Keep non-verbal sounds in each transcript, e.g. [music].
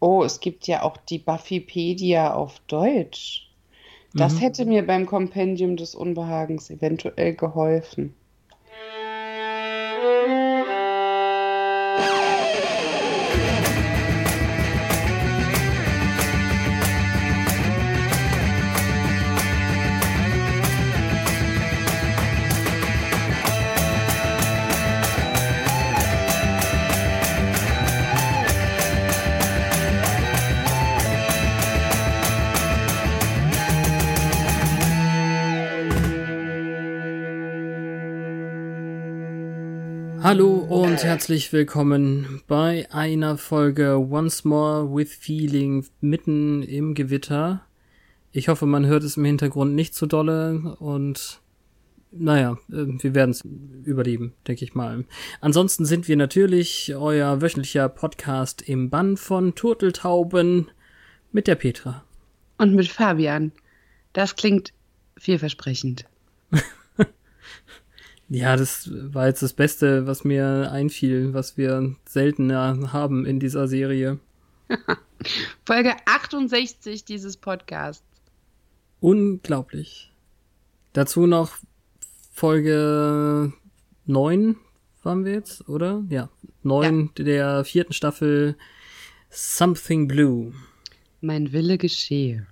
Oh, es gibt ja auch die Buffypedia auf Deutsch. Das mhm. hätte mir beim Kompendium des Unbehagens eventuell geholfen. Hallo und herzlich willkommen bei einer Folge Once More with Feeling mitten im Gewitter. Ich hoffe, man hört es im Hintergrund nicht zu dolle und naja, äh, wir werden es überleben, denke ich mal. Ansonsten sind wir natürlich euer wöchentlicher Podcast im Bann von Turteltauben mit der Petra. Und mit Fabian. Das klingt vielversprechend. [laughs] Ja, das war jetzt das Beste, was mir einfiel, was wir seltener haben in dieser Serie. [laughs] Folge 68 dieses Podcasts. Unglaublich. Dazu noch Folge 9 waren wir jetzt, oder? Ja, 9 ja. der vierten Staffel Something Blue. Mein Wille geschehe.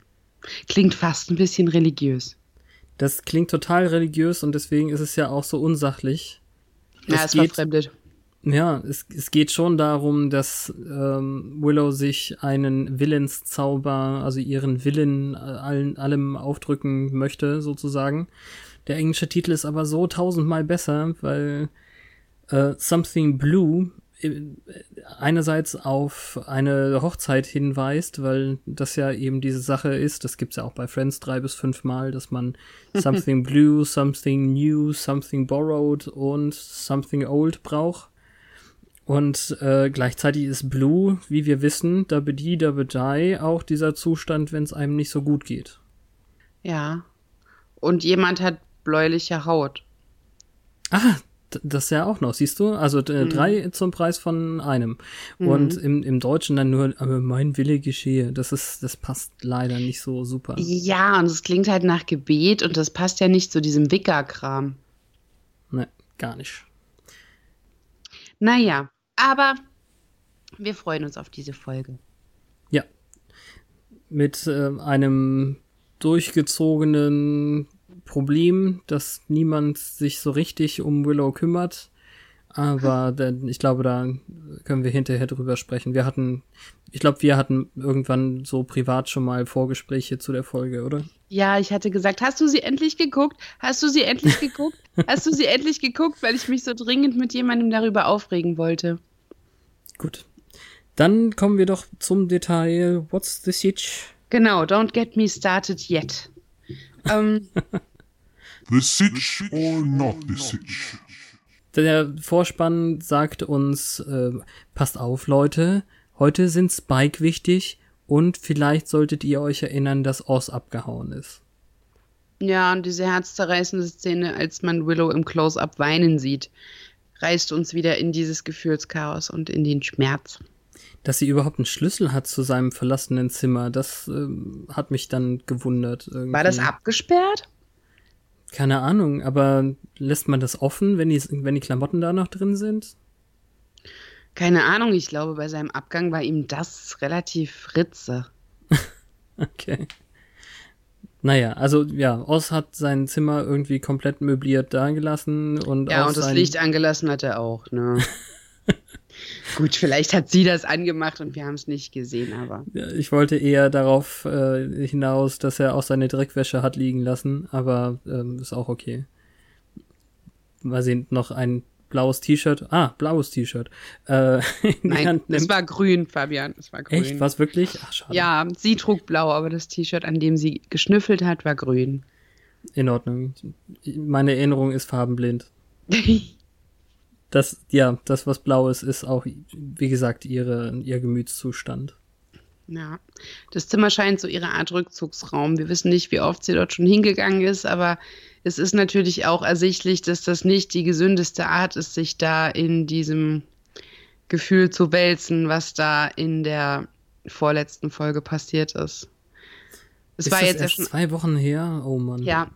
Klingt fast ein bisschen religiös. Das klingt total religiös und deswegen ist es ja auch so unsachlich. Ja, es, es geht, verfremdet. Ja, es, es geht schon darum, dass ähm, Willow sich einen Willenszauber, also ihren Willen äh, allen, allem aufdrücken möchte, sozusagen. Der englische Titel ist aber so tausendmal besser, weil äh, Something Blue einerseits auf eine Hochzeit hinweist, weil das ja eben diese Sache ist, das gibt's ja auch bei Friends drei bis fünf Mal, dass man [laughs] something blue, something new, something borrowed und something old braucht. Und äh, gleichzeitig ist Blue, wie wir wissen, da die, da die auch dieser Zustand, wenn es einem nicht so gut geht. Ja. Und jemand hat bläuliche Haut. Ah, das ja auch noch, siehst du? Also mhm. drei zum Preis von einem. Mhm. Und im, im Deutschen dann nur, aber mein Wille geschehe. Das ist, das passt leider nicht so super. Ja, und es klingt halt nach Gebet und das passt ja nicht zu diesem Wicker-Kram. Ne, gar nicht. Naja, aber wir freuen uns auf diese Folge. Ja. Mit äh, einem durchgezogenen Problem, dass niemand sich so richtig um Willow kümmert. Aber [laughs] denn, ich glaube, da können wir hinterher drüber sprechen. Wir hatten, ich glaube, wir hatten irgendwann so privat schon mal Vorgespräche zu der Folge, oder? Ja, ich hatte gesagt, hast du sie endlich geguckt? Hast du sie endlich [laughs] geguckt? hast du sie endlich geguckt, weil ich mich so dringend mit jemandem darüber aufregen wollte. Gut. Dann kommen wir doch zum Detail. What's the sitch? Genau, don't get me started yet. ähm, [laughs] The Sitch or not the Sitch? Der Vorspann sagt uns, äh, passt auf, Leute, heute sind Spike wichtig und vielleicht solltet ihr euch erinnern, dass Oz abgehauen ist. Ja, und diese herzzerreißende Szene, als man Willow im Close-Up weinen sieht, reißt uns wieder in dieses Gefühlschaos und in den Schmerz. Dass sie überhaupt einen Schlüssel hat zu seinem verlassenen Zimmer, das äh, hat mich dann gewundert. Irgendwie. War das abgesperrt? Keine Ahnung, aber lässt man das offen, wenn die, wenn die Klamotten da noch drin sind? Keine Ahnung, ich glaube, bei seinem Abgang war ihm das relativ ritze. [laughs] okay. Naja, also ja, Oz hat sein Zimmer irgendwie komplett möbliert dagelassen und Ja, und das Licht angelassen hat er auch, ne? [laughs] Gut, vielleicht hat sie das angemacht und wir haben es nicht gesehen, aber. Ja, ich wollte eher darauf äh, hinaus, dass er auch seine Dreckwäsche hat liegen lassen, aber ähm, ist auch okay. Weil sie noch ein blaues T-Shirt, ah, blaues T-Shirt, äh, [laughs] Nein, es war grün, Fabian, es war grün. Echt, was wirklich? Ach, schade. Ja, sie trug blau, aber das T-Shirt, an dem sie geschnüffelt hat, war grün. In Ordnung. Meine Erinnerung ist farbenblind. [laughs] das, ja, das, was blau ist, ist auch, wie gesagt, ihre, ihr Gemütszustand. Ja, das Zimmer scheint so ihre Art Rückzugsraum. Wir wissen nicht, wie oft sie dort schon hingegangen ist, aber es ist natürlich auch ersichtlich, dass das nicht die gesündeste Art ist, sich da in diesem Gefühl zu wälzen, was da in der vorletzten Folge passiert ist. Es ist war jetzt erst zwei Wochen her. Oh Mann. Ja,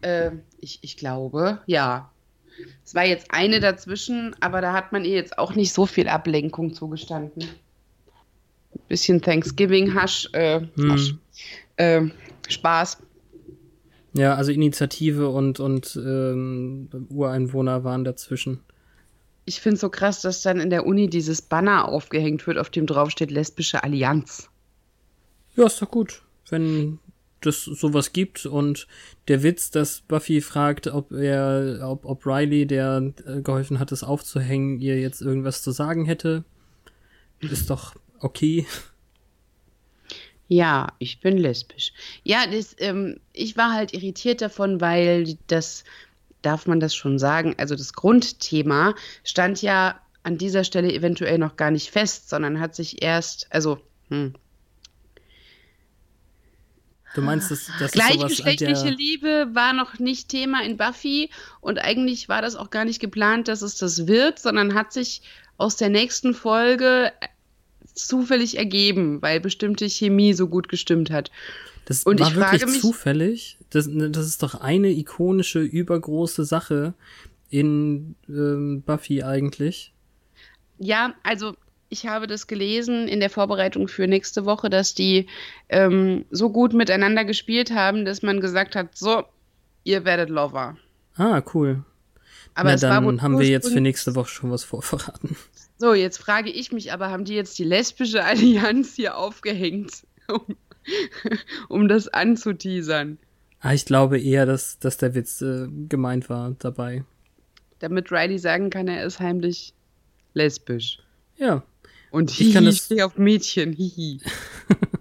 äh, ich, ich glaube, ja. Es war jetzt eine dazwischen, aber da hat man ihr jetzt auch nicht so viel Ablenkung zugestanden bisschen Thanksgiving-Hasch, äh, hm. äh, Spaß. Ja, also Initiative und, und ähm, Ureinwohner waren dazwischen. Ich finde es so krass, dass dann in der Uni dieses Banner aufgehängt wird, auf dem draufsteht Lesbische Allianz. Ja, ist doch gut, wenn das sowas gibt und der Witz, dass Buffy fragt, ob er, ob, ob Riley, der äh, geholfen hat, es aufzuhängen, ihr jetzt irgendwas zu sagen hätte, ist doch okay. Ja, ich bin lesbisch. Ja, das, ähm, ich war halt irritiert davon, weil das, darf man das schon sagen, also das Grundthema stand ja an dieser Stelle eventuell noch gar nicht fest, sondern hat sich erst, also, hm. Du meinst, dass, dass Gleichgeschlechtliche Liebe war noch nicht Thema in Buffy und eigentlich war das auch gar nicht geplant, dass es das wird, sondern hat sich aus der nächsten Folge zufällig ergeben, weil bestimmte Chemie so gut gestimmt hat. Das und war ich wirklich mich, zufällig. Das, das ist doch eine ikonische, übergroße Sache in ähm, Buffy eigentlich. Ja, also ich habe das gelesen in der Vorbereitung für nächste Woche, dass die ähm, so gut miteinander gespielt haben, dass man gesagt hat, so, ihr werdet Lover. Ah, cool. Aber Na, es dann haben wir jetzt für nächste Woche schon was vorverraten. So, jetzt frage ich mich aber, haben die jetzt die lesbische [laughs] Allianz hier aufgehängt, um, [laughs] um das anzuteasern? Ah, ich glaube eher, dass, dass der Witz äh, gemeint war dabei. Damit Riley sagen kann, er ist heimlich lesbisch. Ja. Und hihi, ich, kann das, stehe auf Mädchen, hihi.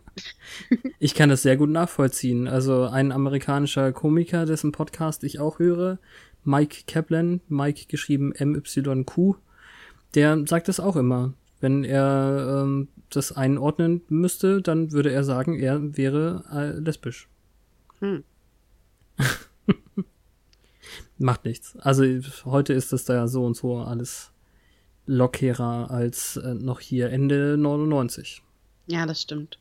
[laughs] ich kann das sehr gut nachvollziehen. Also ein amerikanischer Komiker, dessen Podcast ich auch höre, Mike Kaplan, Mike geschrieben MYQ, der sagt es auch immer. Wenn er ähm, das einordnen müsste, dann würde er sagen, er wäre äh, lesbisch. Hm. [laughs] Macht nichts. Also heute ist es da so und so alles lockerer als äh, noch hier Ende 99. Ja, das stimmt.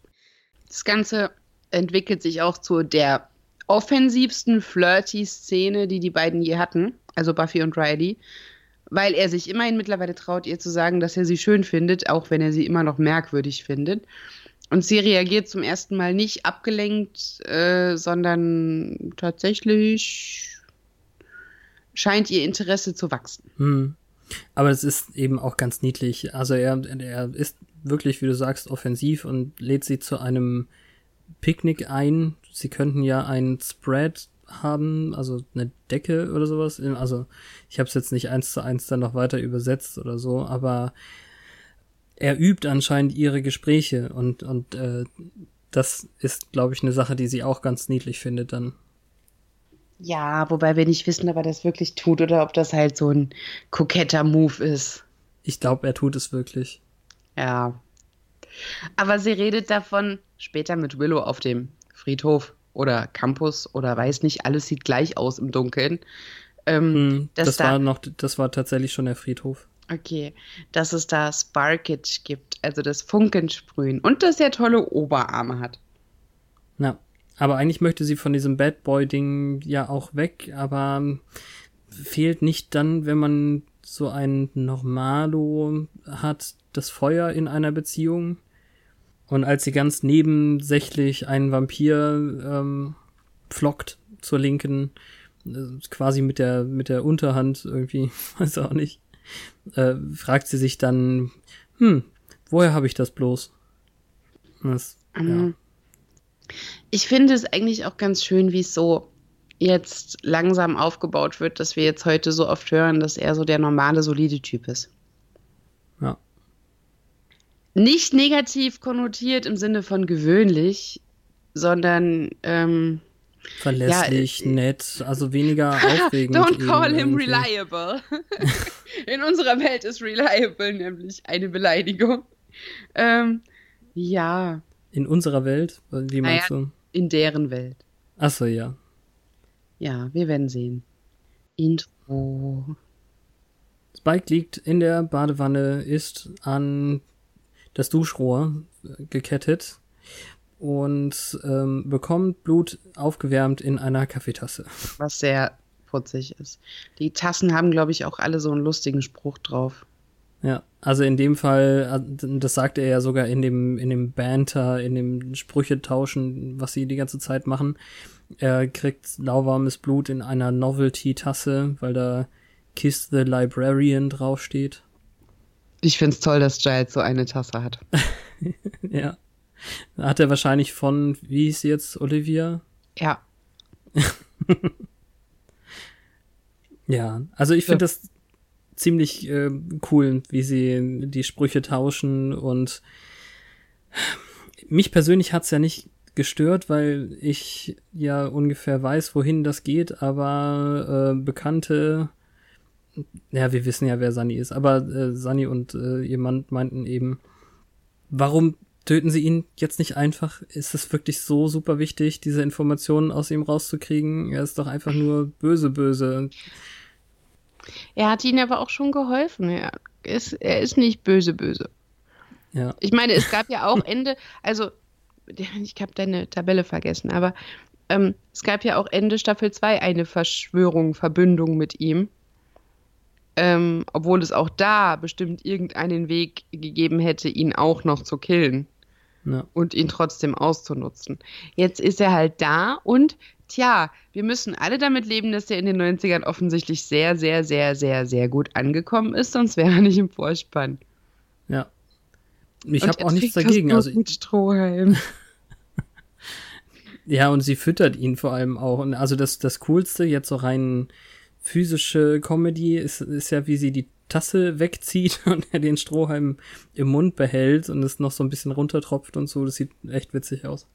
Das Ganze entwickelt sich auch zu der offensivsten Flirty-Szene, die die beiden je hatten, also Buffy und Riley weil er sich immerhin mittlerweile traut, ihr zu sagen, dass er sie schön findet, auch wenn er sie immer noch merkwürdig findet. Und sie reagiert zum ersten Mal nicht abgelenkt, äh, sondern tatsächlich scheint ihr Interesse zu wachsen. Hm. Aber es ist eben auch ganz niedlich. Also er, er ist wirklich, wie du sagst, offensiv und lädt sie zu einem Picknick ein. Sie könnten ja ein Spread haben, also eine Decke oder sowas. Also ich habe es jetzt nicht eins zu eins dann noch weiter übersetzt oder so, aber er übt anscheinend ihre Gespräche und und äh, das ist, glaube ich, eine Sache, die sie auch ganz niedlich findet dann. Ja, wobei wir nicht wissen, ob er das wirklich tut oder ob das halt so ein koketter Move ist. Ich glaube, er tut es wirklich. Ja. Aber sie redet davon später mit Willow auf dem Friedhof oder Campus oder weiß nicht, alles sieht gleich aus im Dunkeln. Ähm, hm, das da, war noch, das war tatsächlich schon der Friedhof. Okay, dass es da Sparkage gibt, also das Funkensprühen und dass er tolle Oberarme hat. Na, aber eigentlich möchte sie von diesem Bad Boy-Ding ja auch weg, aber fehlt nicht dann, wenn man so ein Normalo hat, das Feuer in einer Beziehung? Und als sie ganz nebensächlich einen Vampir ähm, flockt zur Linken, äh, quasi mit der, mit der Unterhand irgendwie, [laughs] weiß auch nicht, äh, fragt sie sich dann, hm, woher habe ich das bloß? Das, ja. Ich finde es eigentlich auch ganz schön, wie es so jetzt langsam aufgebaut wird, dass wir jetzt heute so oft hören, dass er so der normale, solide Typ ist. Ja. Nicht negativ konnotiert im Sinne von gewöhnlich, sondern ähm, verlässlich, ja, nett, also weniger [laughs] aufregend. Don't call him irgendwie. reliable. [laughs] In unserer Welt ist reliable nämlich eine Beleidigung. Ähm, ja. In unserer Welt? Wie meinst naja, du? In deren Welt. Achso, ja. Ja, wir werden sehen. Intro. Spike liegt in der Badewanne, ist an das Duschrohr gekettet und ähm, bekommt Blut aufgewärmt in einer Kaffeetasse. Was sehr putzig ist. Die Tassen haben, glaube ich, auch alle so einen lustigen Spruch drauf. Ja, also in dem Fall, äh, das sagt er ja sogar in dem, in dem Banter, in dem Sprüche-Tauschen, was sie die ganze Zeit machen. Er kriegt lauwarmes Blut in einer Novelty-Tasse, weil da Kiss the Librarian draufsteht. Ich find's toll, dass Giles so eine Tasse hat. [laughs] ja. Hat er wahrscheinlich von, wie hieß sie jetzt, Olivia? Ja. [laughs] ja, also ich finde ja. das ziemlich äh, cool, wie sie die Sprüche tauschen und mich persönlich hat's ja nicht gestört, weil ich ja ungefähr weiß, wohin das geht, aber äh, Bekannte, ja, wir wissen ja, wer Sunny ist, aber äh, Sunny und äh, Mann meinten eben, warum töten sie ihn jetzt nicht einfach? Ist es wirklich so super wichtig, diese Informationen aus ihm rauszukriegen? Er ist doch einfach nur böse, böse. Er hat ihnen aber auch schon geholfen. Er ist, er ist nicht böse, böse. Ja. Ich meine, es gab ja auch Ende, also ich habe deine Tabelle vergessen, aber ähm, es gab ja auch Ende Staffel 2 eine Verschwörung, Verbündung mit ihm. Ähm, obwohl es auch da bestimmt irgendeinen Weg gegeben hätte, ihn auch noch zu killen ja. und ihn trotzdem auszunutzen. Jetzt ist er halt da und tja, wir müssen alle damit leben, dass er in den 90ern offensichtlich sehr, sehr, sehr, sehr, sehr gut angekommen ist, sonst wäre er nicht im Vorspann. Ja. Ich habe auch nichts dagegen. Also mit Strohhalm. [laughs] ja, und sie füttert ihn vor allem auch. Und also das, das Coolste, jetzt so rein physische Comedy, ist, ist ja, wie sie die Tasse wegzieht [laughs] und er den Strohhalm im Mund behält und es noch so ein bisschen runtertropft und so. Das sieht echt witzig aus.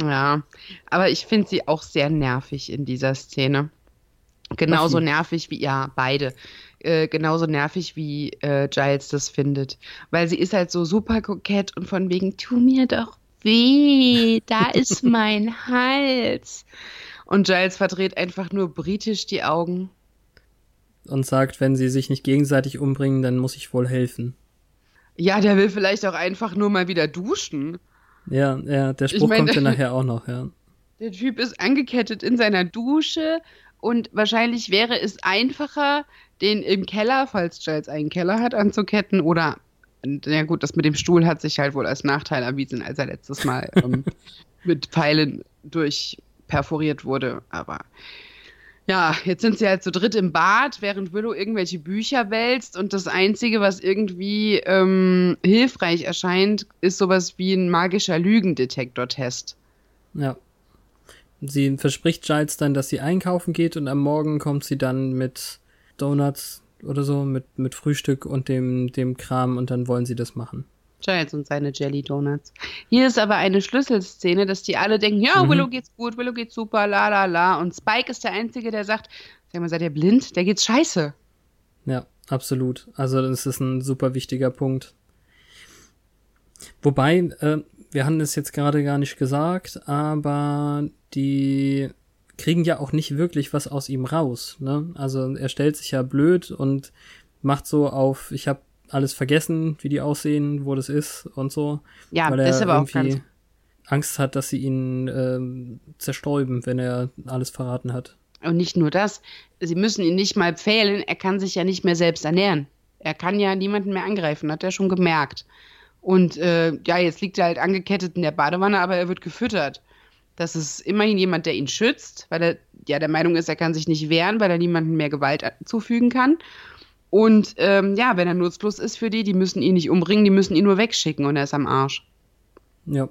Ja, aber ich finde sie auch sehr nervig in dieser Szene. Genauso nervig wie, ja, beide. Äh, genauso nervig wie äh, Giles das findet. Weil sie ist halt so super kokett und von wegen, tu mir doch weh, da [laughs] ist mein Hals. Und Giles verdreht einfach nur britisch die Augen und sagt, wenn sie sich nicht gegenseitig umbringen, dann muss ich wohl helfen. Ja, der will vielleicht auch einfach nur mal wieder duschen. Ja, ja, der Spruch ich mein, kommt ja [laughs] nachher auch noch, ja. Der Typ ist angekettet in seiner Dusche und wahrscheinlich wäre es einfacher, den im Keller, falls Giles einen Keller hat, anzuketten oder na gut, das mit dem Stuhl hat sich halt wohl als Nachteil erwiesen, als er letztes Mal ähm, [laughs] mit Pfeilen durchperforiert wurde, aber ja, jetzt sind sie halt zu dritt im Bad, während Willow irgendwelche Bücher wälzt und das Einzige, was irgendwie ähm, hilfreich erscheint, ist sowas wie ein magischer Lügendetektor-Test. Ja. Sie verspricht Giles dann, dass sie einkaufen geht und am Morgen kommt sie dann mit Donuts oder so, mit, mit Frühstück und dem, dem Kram und dann wollen sie das machen. Giles und seine Jelly Donuts. Hier ist aber eine Schlüsselszene, dass die alle denken, ja, mhm. Willow geht's gut, Willow geht's super, la la la. Und Spike ist der Einzige, der sagt, sag mal, seid ihr blind? Der geht's scheiße. Ja, absolut. Also das ist ein super wichtiger Punkt. Wobei, äh, wir haben es jetzt gerade gar nicht gesagt, aber die kriegen ja auch nicht wirklich was aus ihm raus. Ne? Also er stellt sich ja blöd und macht so auf, ich habe alles vergessen, wie die aussehen, wo das ist und so. Ja, weil er ist aber auch ganz Angst hat, dass sie ihn ähm, zerstäuben, wenn er alles verraten hat. Und nicht nur das, sie müssen ihn nicht mal pfählen, er kann sich ja nicht mehr selbst ernähren. Er kann ja niemanden mehr angreifen, hat er schon gemerkt. Und äh, ja, jetzt liegt er halt angekettet in der Badewanne, aber er wird gefüttert. Das ist immerhin jemand, der ihn schützt, weil er ja der Meinung ist, er kann sich nicht wehren, weil er niemandem mehr Gewalt zufügen kann. Und ähm, ja, wenn er nutzlos ist für die, die müssen ihn nicht umbringen, die müssen ihn nur wegschicken und er ist am Arsch. Ja.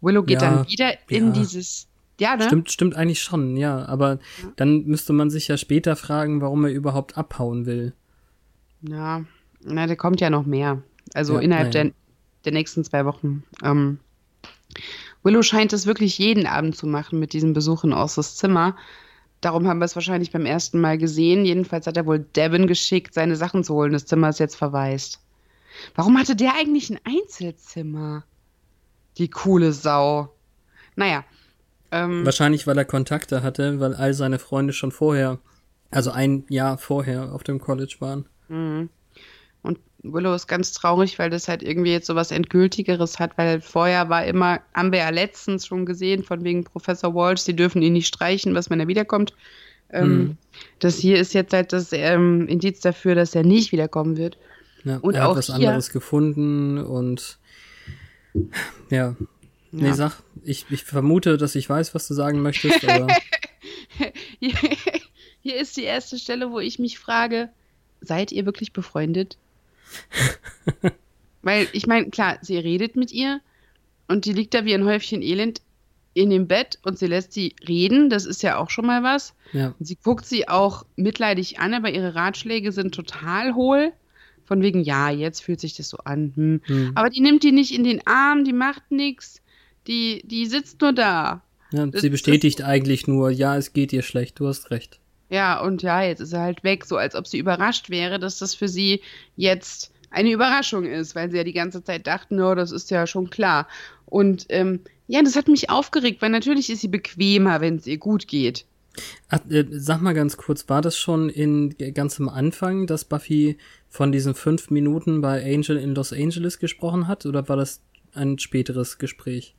Willow geht ja, dann wieder in ja. dieses Ja, ne? Stimmt, stimmt eigentlich schon, ja. Aber ja. dann müsste man sich ja später fragen, warum er überhaupt abhauen will. Ja, na, da kommt ja noch mehr. Also innerhalb der, der nächsten zwei Wochen. Ähm, Willow scheint es wirklich jeden Abend zu machen mit diesem Besuch in Ors's Zimmer. Darum haben wir es wahrscheinlich beim ersten Mal gesehen. Jedenfalls hat er wohl Devin geschickt, seine Sachen zu holen. Das Zimmer ist jetzt verwaist. Warum hatte der eigentlich ein Einzelzimmer? Die coole Sau. Naja. Ähm, Wahrscheinlich, weil er Kontakte hatte, weil all seine Freunde schon vorher, also ein Jahr vorher auf dem College waren. Mhm. Willow ist ganz traurig, weil das halt irgendwie jetzt so was Endgültigeres hat, weil vorher war immer, haben wir ja letztens schon gesehen, von wegen Professor Walsh, sie dürfen ihn nicht streichen, was wenn er wiederkommt. Ähm, mhm. Das hier ist jetzt halt das ähm, Indiz dafür, dass er nicht wiederkommen wird. Ja, und er hat was hier, anderes gefunden und ja. Nee, ja. sag, ich, ich vermute, dass ich weiß, was du sagen möchtest, aber. [laughs] hier ist die erste Stelle, wo ich mich frage, seid ihr wirklich befreundet? [laughs] Weil, ich meine, klar, sie redet mit ihr und die liegt da wie ein Häufchen Elend in dem Bett und sie lässt sie reden, das ist ja auch schon mal was. Ja. Sie guckt sie auch mitleidig an, aber ihre Ratschläge sind total hohl. Von wegen, ja, jetzt fühlt sich das so an. Hm. Hm. Aber die nimmt die nicht in den Arm, die macht nichts, die, die sitzt nur da. Ja, das, sie bestätigt das, eigentlich nur, ja, es geht ihr schlecht, du hast recht. Ja, und ja, jetzt ist er halt weg, so als ob sie überrascht wäre, dass das für sie jetzt eine Überraschung ist, weil sie ja die ganze Zeit dachten, no, das ist ja schon klar. Und ähm, ja, das hat mich aufgeregt, weil natürlich ist sie bequemer, wenn es ihr gut geht. Ach, äh, sag mal ganz kurz, war das schon in ganz am Anfang, dass Buffy von diesen fünf Minuten bei Angel in Los Angeles gesprochen hat, oder war das ein späteres Gespräch?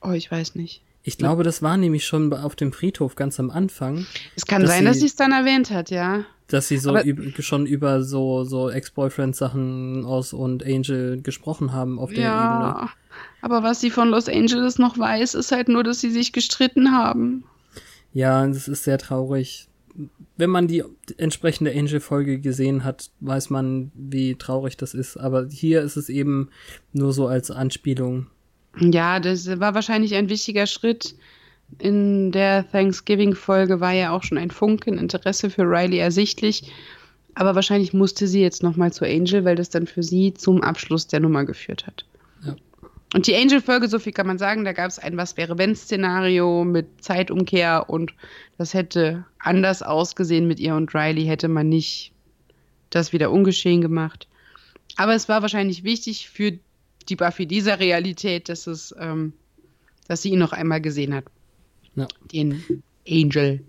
Oh, ich weiß nicht. Ich glaube, das war nämlich schon auf dem Friedhof ganz am Anfang. Es kann dass sein, sie, dass sie es dann erwähnt hat, ja. Dass sie so üb schon über so, so Ex-Boyfriend-Sachen aus und Angel gesprochen haben auf der ja, Ebene. Aber was sie von Los Angeles noch weiß, ist halt nur, dass sie sich gestritten haben. Ja, das ist sehr traurig. Wenn man die entsprechende Angel-Folge gesehen hat, weiß man, wie traurig das ist. Aber hier ist es eben nur so als Anspielung. Ja, das war wahrscheinlich ein wichtiger Schritt. In der Thanksgiving-Folge war ja auch schon ein Funken Interesse für Riley ersichtlich. Aber wahrscheinlich musste sie jetzt nochmal zu Angel, weil das dann für sie zum Abschluss der Nummer geführt hat. Ja. Und die Angel-Folge, so viel kann man sagen, da gab es ein Was-wäre-wenn-Szenario mit Zeitumkehr und das hätte anders ausgesehen mit ihr und Riley, hätte man nicht das wieder ungeschehen gemacht. Aber es war wahrscheinlich wichtig für die Buffy dieser Realität, dass es, ähm, dass sie ihn noch einmal gesehen hat. Ja. Den Angel.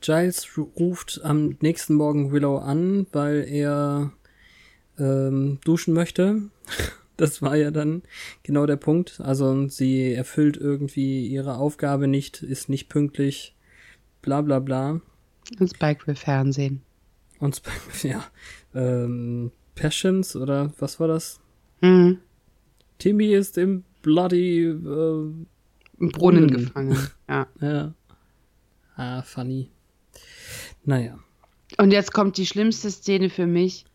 Giles ruft am nächsten Morgen Willow an, weil er ähm, duschen möchte. [laughs] Das war ja dann genau der Punkt. Also sie erfüllt irgendwie ihre Aufgabe nicht, ist nicht pünktlich, bla bla bla. Und Spike will Fernsehen. Und Spike, [laughs] ja. Ähm, Passions oder was war das? Mhm. Timmy ist im bloody äh, Brunnen, Brunnen gefangen. Ja. [laughs] ja. Ah, funny. Naja. Und jetzt kommt die schlimmste Szene für mich.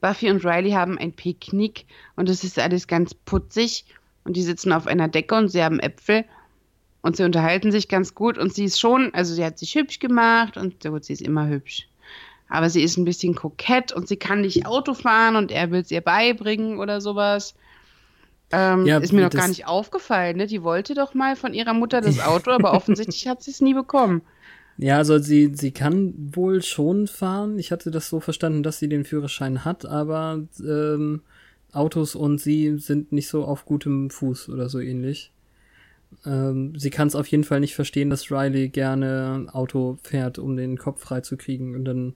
Buffy und Riley haben ein Picknick und es ist alles ganz putzig und die sitzen auf einer Decke und sie haben Äpfel und sie unterhalten sich ganz gut und sie ist schon, also sie hat sich hübsch gemacht und gut, sie ist immer hübsch. Aber sie ist ein bisschen kokett und sie kann nicht Auto fahren und er will es ihr beibringen oder sowas. Ähm, ja, ist mir noch gar nicht aufgefallen, ne? Die wollte doch mal von ihrer Mutter das Auto, aber offensichtlich hat sie es nie bekommen. Ja, also sie, sie kann wohl schon fahren. Ich hatte das so verstanden, dass sie den Führerschein hat, aber ähm, Autos und sie sind nicht so auf gutem Fuß oder so ähnlich. Ähm, sie kann es auf jeden Fall nicht verstehen, dass Riley gerne Auto fährt, um den Kopf freizukriegen. Und dann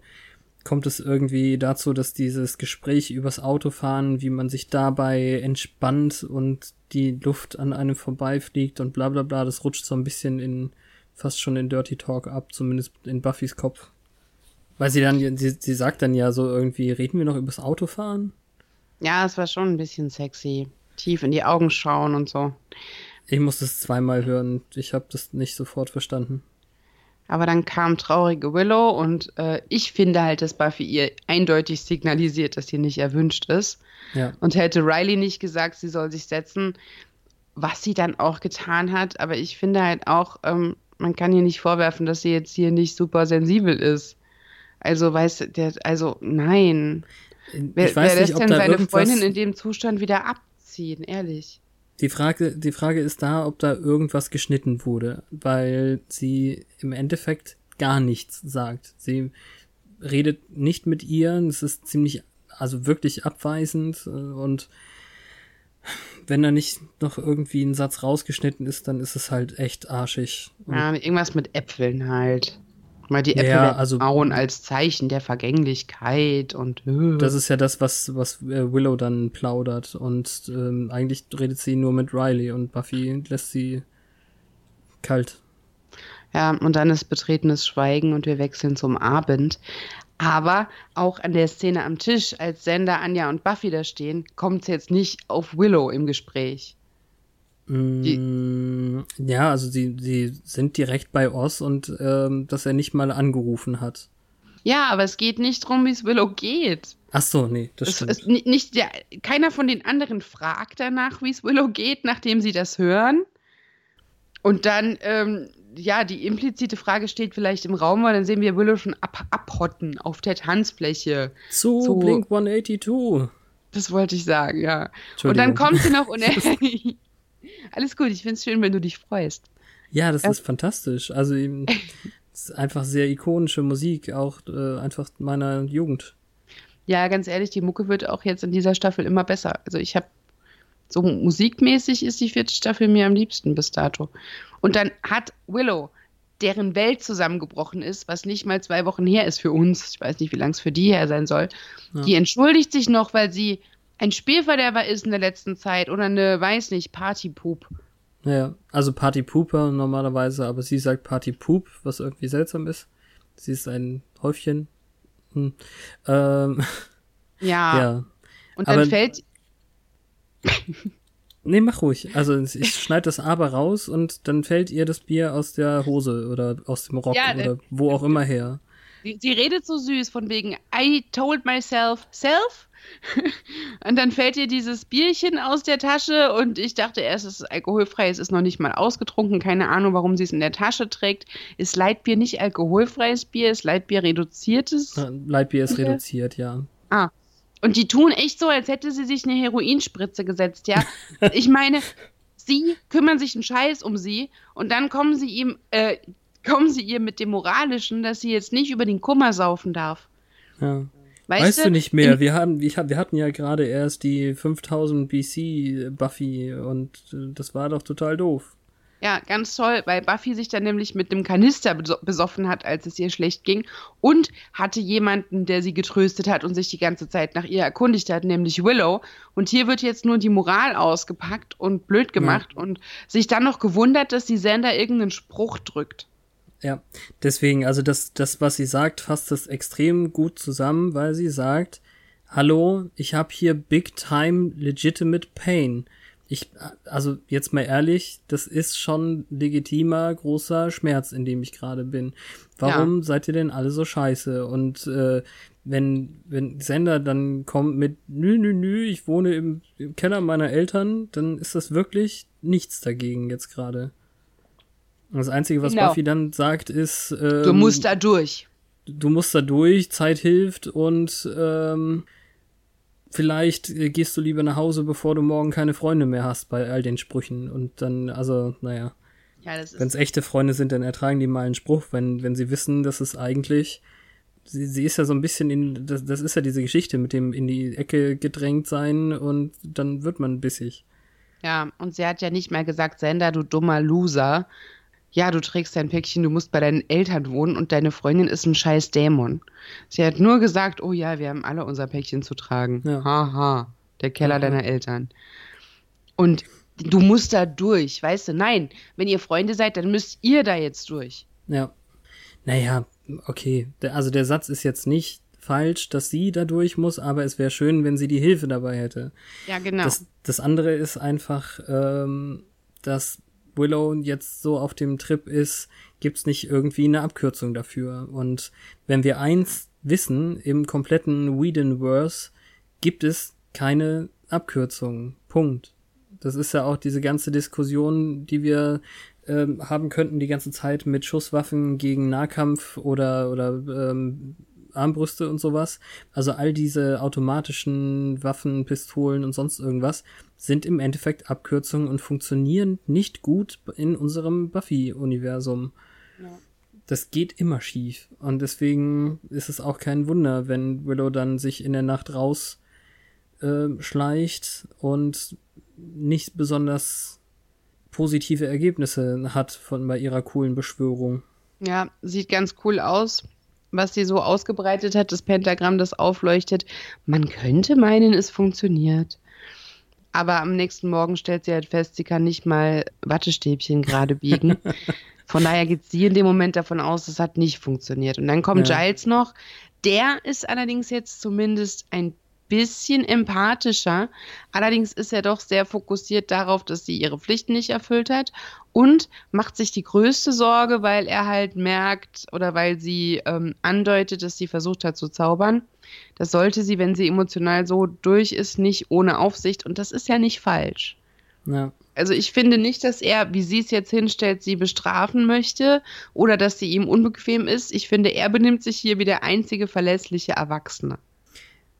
kommt es irgendwie dazu, dass dieses Gespräch übers Autofahren, wie man sich dabei entspannt und die Luft an einem vorbeifliegt und bla bla bla, das rutscht so ein bisschen in fast schon in Dirty Talk ab, zumindest in Buffys Kopf. Weil sie dann, sie, sie sagt dann ja so irgendwie, reden wir noch übers Autofahren? Ja, es war schon ein bisschen sexy. Tief in die Augen schauen und so. Ich musste es zweimal hören. Ich habe das nicht sofort verstanden. Aber dann kam traurige Willow und äh, ich finde halt, dass Buffy ihr eindeutig signalisiert, dass sie nicht erwünscht ist. Ja. Und hätte Riley nicht gesagt, sie soll sich setzen, was sie dann auch getan hat. Aber ich finde halt auch, ähm, man kann ihr nicht vorwerfen, dass sie jetzt hier nicht super sensibel ist. Also, weißt du, also, nein. Wer, weiß wer lässt denn seine Freundin in dem Zustand wieder abziehen, ehrlich? Die Frage, die Frage ist da, ob da irgendwas geschnitten wurde, weil sie im Endeffekt gar nichts sagt. Sie redet nicht mit ihr, es ist ziemlich, also wirklich abweisend äh, und wenn da nicht noch irgendwie ein Satz rausgeschnitten ist, dann ist es halt echt arschig. Ja, irgendwas mit Äpfeln halt. Mal die Äpfel Ja, also- braun als Zeichen der Vergänglichkeit und äh, Das ist ja das, was, was äh, Willow dann plaudert. Und ähm, eigentlich redet sie nur mit Riley und Buffy lässt sie kalt. Ja, und dann ist betretenes Schweigen und wir wechseln zum Abend. Aber auch an der Szene am Tisch, als Sender, Anja und Buffy da stehen, kommt es jetzt nicht auf Willow im Gespräch. Mm, ja, also sie, sie sind direkt bei Oz und ähm, dass er nicht mal angerufen hat. Ja, aber es geht nicht darum, wie es Willow geht. Ach so, nee, das Es stimmt. ist ni- nicht der, keiner von den anderen fragt danach, wie es Willow geht, nachdem sie das hören. Und dann, ähm, ja, die implizite Frage steht vielleicht im Raum, weil dann sehen wir Willow schon ab, abhotten auf der Tanzfläche. Zu so- Blink 182. Das wollte ich sagen, ja. Und dann kommt sie noch [laughs] und er. Alles gut, ich finde es schön, wenn du dich freust. Ja, das Ja. ist fantastisch. Also eben, [laughs] es ist einfach sehr ikonische Musik, auch äh, einfach meiner Jugend. Ja, ganz ehrlich, die Mucke wird auch jetzt in dieser Staffel immer besser. Also ich habe so musikmäßig ist die vierte Staffel mir am liebsten bis dato. Und dann hat Willow, deren Welt zusammengebrochen ist, was nicht mal zwei Wochen her ist für uns, ich weiß nicht, wie lang es für die her sein soll, Ja. die entschuldigt sich noch, weil sie ein Spielverderber ist in der letzten Zeit oder eine, weiß nicht, Partypup. Ja, also Party Pooper normalerweise, aber sie sagt Party Poop, was irgendwie seltsam ist. Sie ist ein Häufchen. Hm. Ähm, [laughs] Ja. ja. Und dann aber- fällt, [laughs] Nee, mach ruhig. Also ich schneide das aber raus und dann fällt ihr das Bier aus der Hose oder aus dem Rock Ja, äh, oder wo auch immer her. Sie, sie redet so süß von wegen I told myself self. [laughs] und dann fällt ihr dieses Bierchen aus der Tasche und ich dachte erst, es ist alkoholfrei, es ist noch nicht mal ausgetrunken, keine Ahnung, warum sie es in der Tasche trägt. Ist Leitbier nicht alkoholfreies Bier, ist Leitbier reduziertes? Leitbier ist reduziert, ja. Ah. Und die tun echt so, als hätte sie sich eine Heroinspritze gesetzt, ja. Ich meine, sie kümmern sich einen Scheiß um sie und dann kommen sie ihm, äh, kommen sie ihr mit dem Moralischen, dass sie jetzt nicht über den Kummer saufen darf. ja. Weißt, Weißt, du nicht mehr? Wir haben, hab, wir hatten ja gerade erst die 5000 BC Buffy und äh, das war doch total doof. Ja, ganz toll, weil Buffy sich dann nämlich mit dem Kanister beso- besoffen hat, als es ihr schlecht ging und hatte jemanden, der sie getröstet hat und sich die ganze Zeit nach ihr erkundigt hat, nämlich Willow. Und hier wird jetzt nur die Moral ausgepackt und blöd gemacht und sich dann noch gewundert, dass die Sender irgendeinen Spruch drückt. Ja, deswegen, also das, das, was sie sagt, fasst das extrem gut zusammen, weil sie sagt, hallo, ich habe hier Big Time Legitimate Pain. Ich, also jetzt mal ehrlich, das ist schon legitimer, großer Schmerz, in dem ich gerade bin. Warum seid ihr denn alle so scheiße? Und äh, wenn, wenn Sender dann kommt mit nü, nü, nü, ich wohne im, im Keller meiner Eltern, dann ist das wirklich nichts dagegen jetzt gerade. Und Das Einzige, was Genau. Buffy dann sagt, ist, ähm, Du musst da durch. du musst da durch, Zeit hilft und ähm, vielleicht gehst du lieber nach Hause, bevor du morgen keine Freunde mehr hast bei all den Sprüchen. Und dann, also, naja, Ja, das wenn es echte Freunde sind, dann ertragen die mal einen Spruch, wenn, wenn sie wissen, dass es eigentlich. Sie, sie ist ja so ein bisschen in, das, das ist ja diese Geschichte mit dem in die Ecke gedrängt sein und dann wird man bissig. Ja, und sie hat ja nicht mal gesagt, Sender, du dummer Loser. Ja, du trägst dein Päckchen, du musst bei deinen Eltern wohnen und deine Freundin ist ein scheiß Dämon. Sie hat nur gesagt, oh ja, wir haben alle unser Päckchen zu tragen. Ja. Haha, der Keller Mhm. deiner Eltern. Und du musst da durch, weißt du? Nein, wenn ihr Freunde seid, dann müsst ihr da jetzt durch. Ja. Naja, okay. Also der Satz ist jetzt nicht falsch, dass sie da durch muss, aber es wäre schön, wenn sie die Hilfe dabei hätte. Ja, genau. Das, das andere ist einfach, ähm, dass Willow jetzt so auf dem Trip ist, gibt's nicht irgendwie eine Abkürzung dafür. Und wenn wir eins wissen, im kompletten Whedonverse gibt es keine Abkürzung. Punkt. Das ist ja auch diese ganze Diskussion, die wir ähm, haben könnten die ganze Zeit mit Schusswaffen gegen Nahkampf oder, oder ähm, Armbrüste und sowas. Also all diese automatischen Waffen, Pistolen und sonst irgendwas sind im Endeffekt Abkürzungen und funktionieren nicht gut in unserem Buffy-Universum. Ja. Das geht immer schief. Und deswegen ist es auch kein Wunder, wenn Willow dann sich in der Nacht raus äh, schleicht und nicht besonders positive Ergebnisse hat von bei ihrer coolen Beschwörung. Ja, sieht ganz cool aus was sie so ausgebreitet hat, das Pentagramm, das aufleuchtet. Man könnte meinen, es funktioniert. Aber am nächsten Morgen stellt sie halt fest, sie kann nicht mal Wattestäbchen gerade biegen. [laughs] Von daher geht sie in dem Moment davon aus, es hat nicht funktioniert. Und dann kommt ja. Giles noch. Der ist allerdings jetzt zumindest ein bisschen empathischer. Allerdings ist er doch sehr fokussiert darauf, dass sie ihre Pflichten nicht erfüllt hat und macht sich die größte Sorge, weil er halt merkt oder weil sie ähm, andeutet, dass sie versucht hat zu zaubern. Das sollte sie, wenn sie emotional so durch ist, nicht ohne Aufsicht. Und das ist ja nicht falsch. Ja. Also ich finde nicht, dass er, wie sie es jetzt hinstellt, sie bestrafen möchte oder dass sie ihm unbequem ist. Ich finde, er benimmt sich hier wie der einzige verlässliche Erwachsene.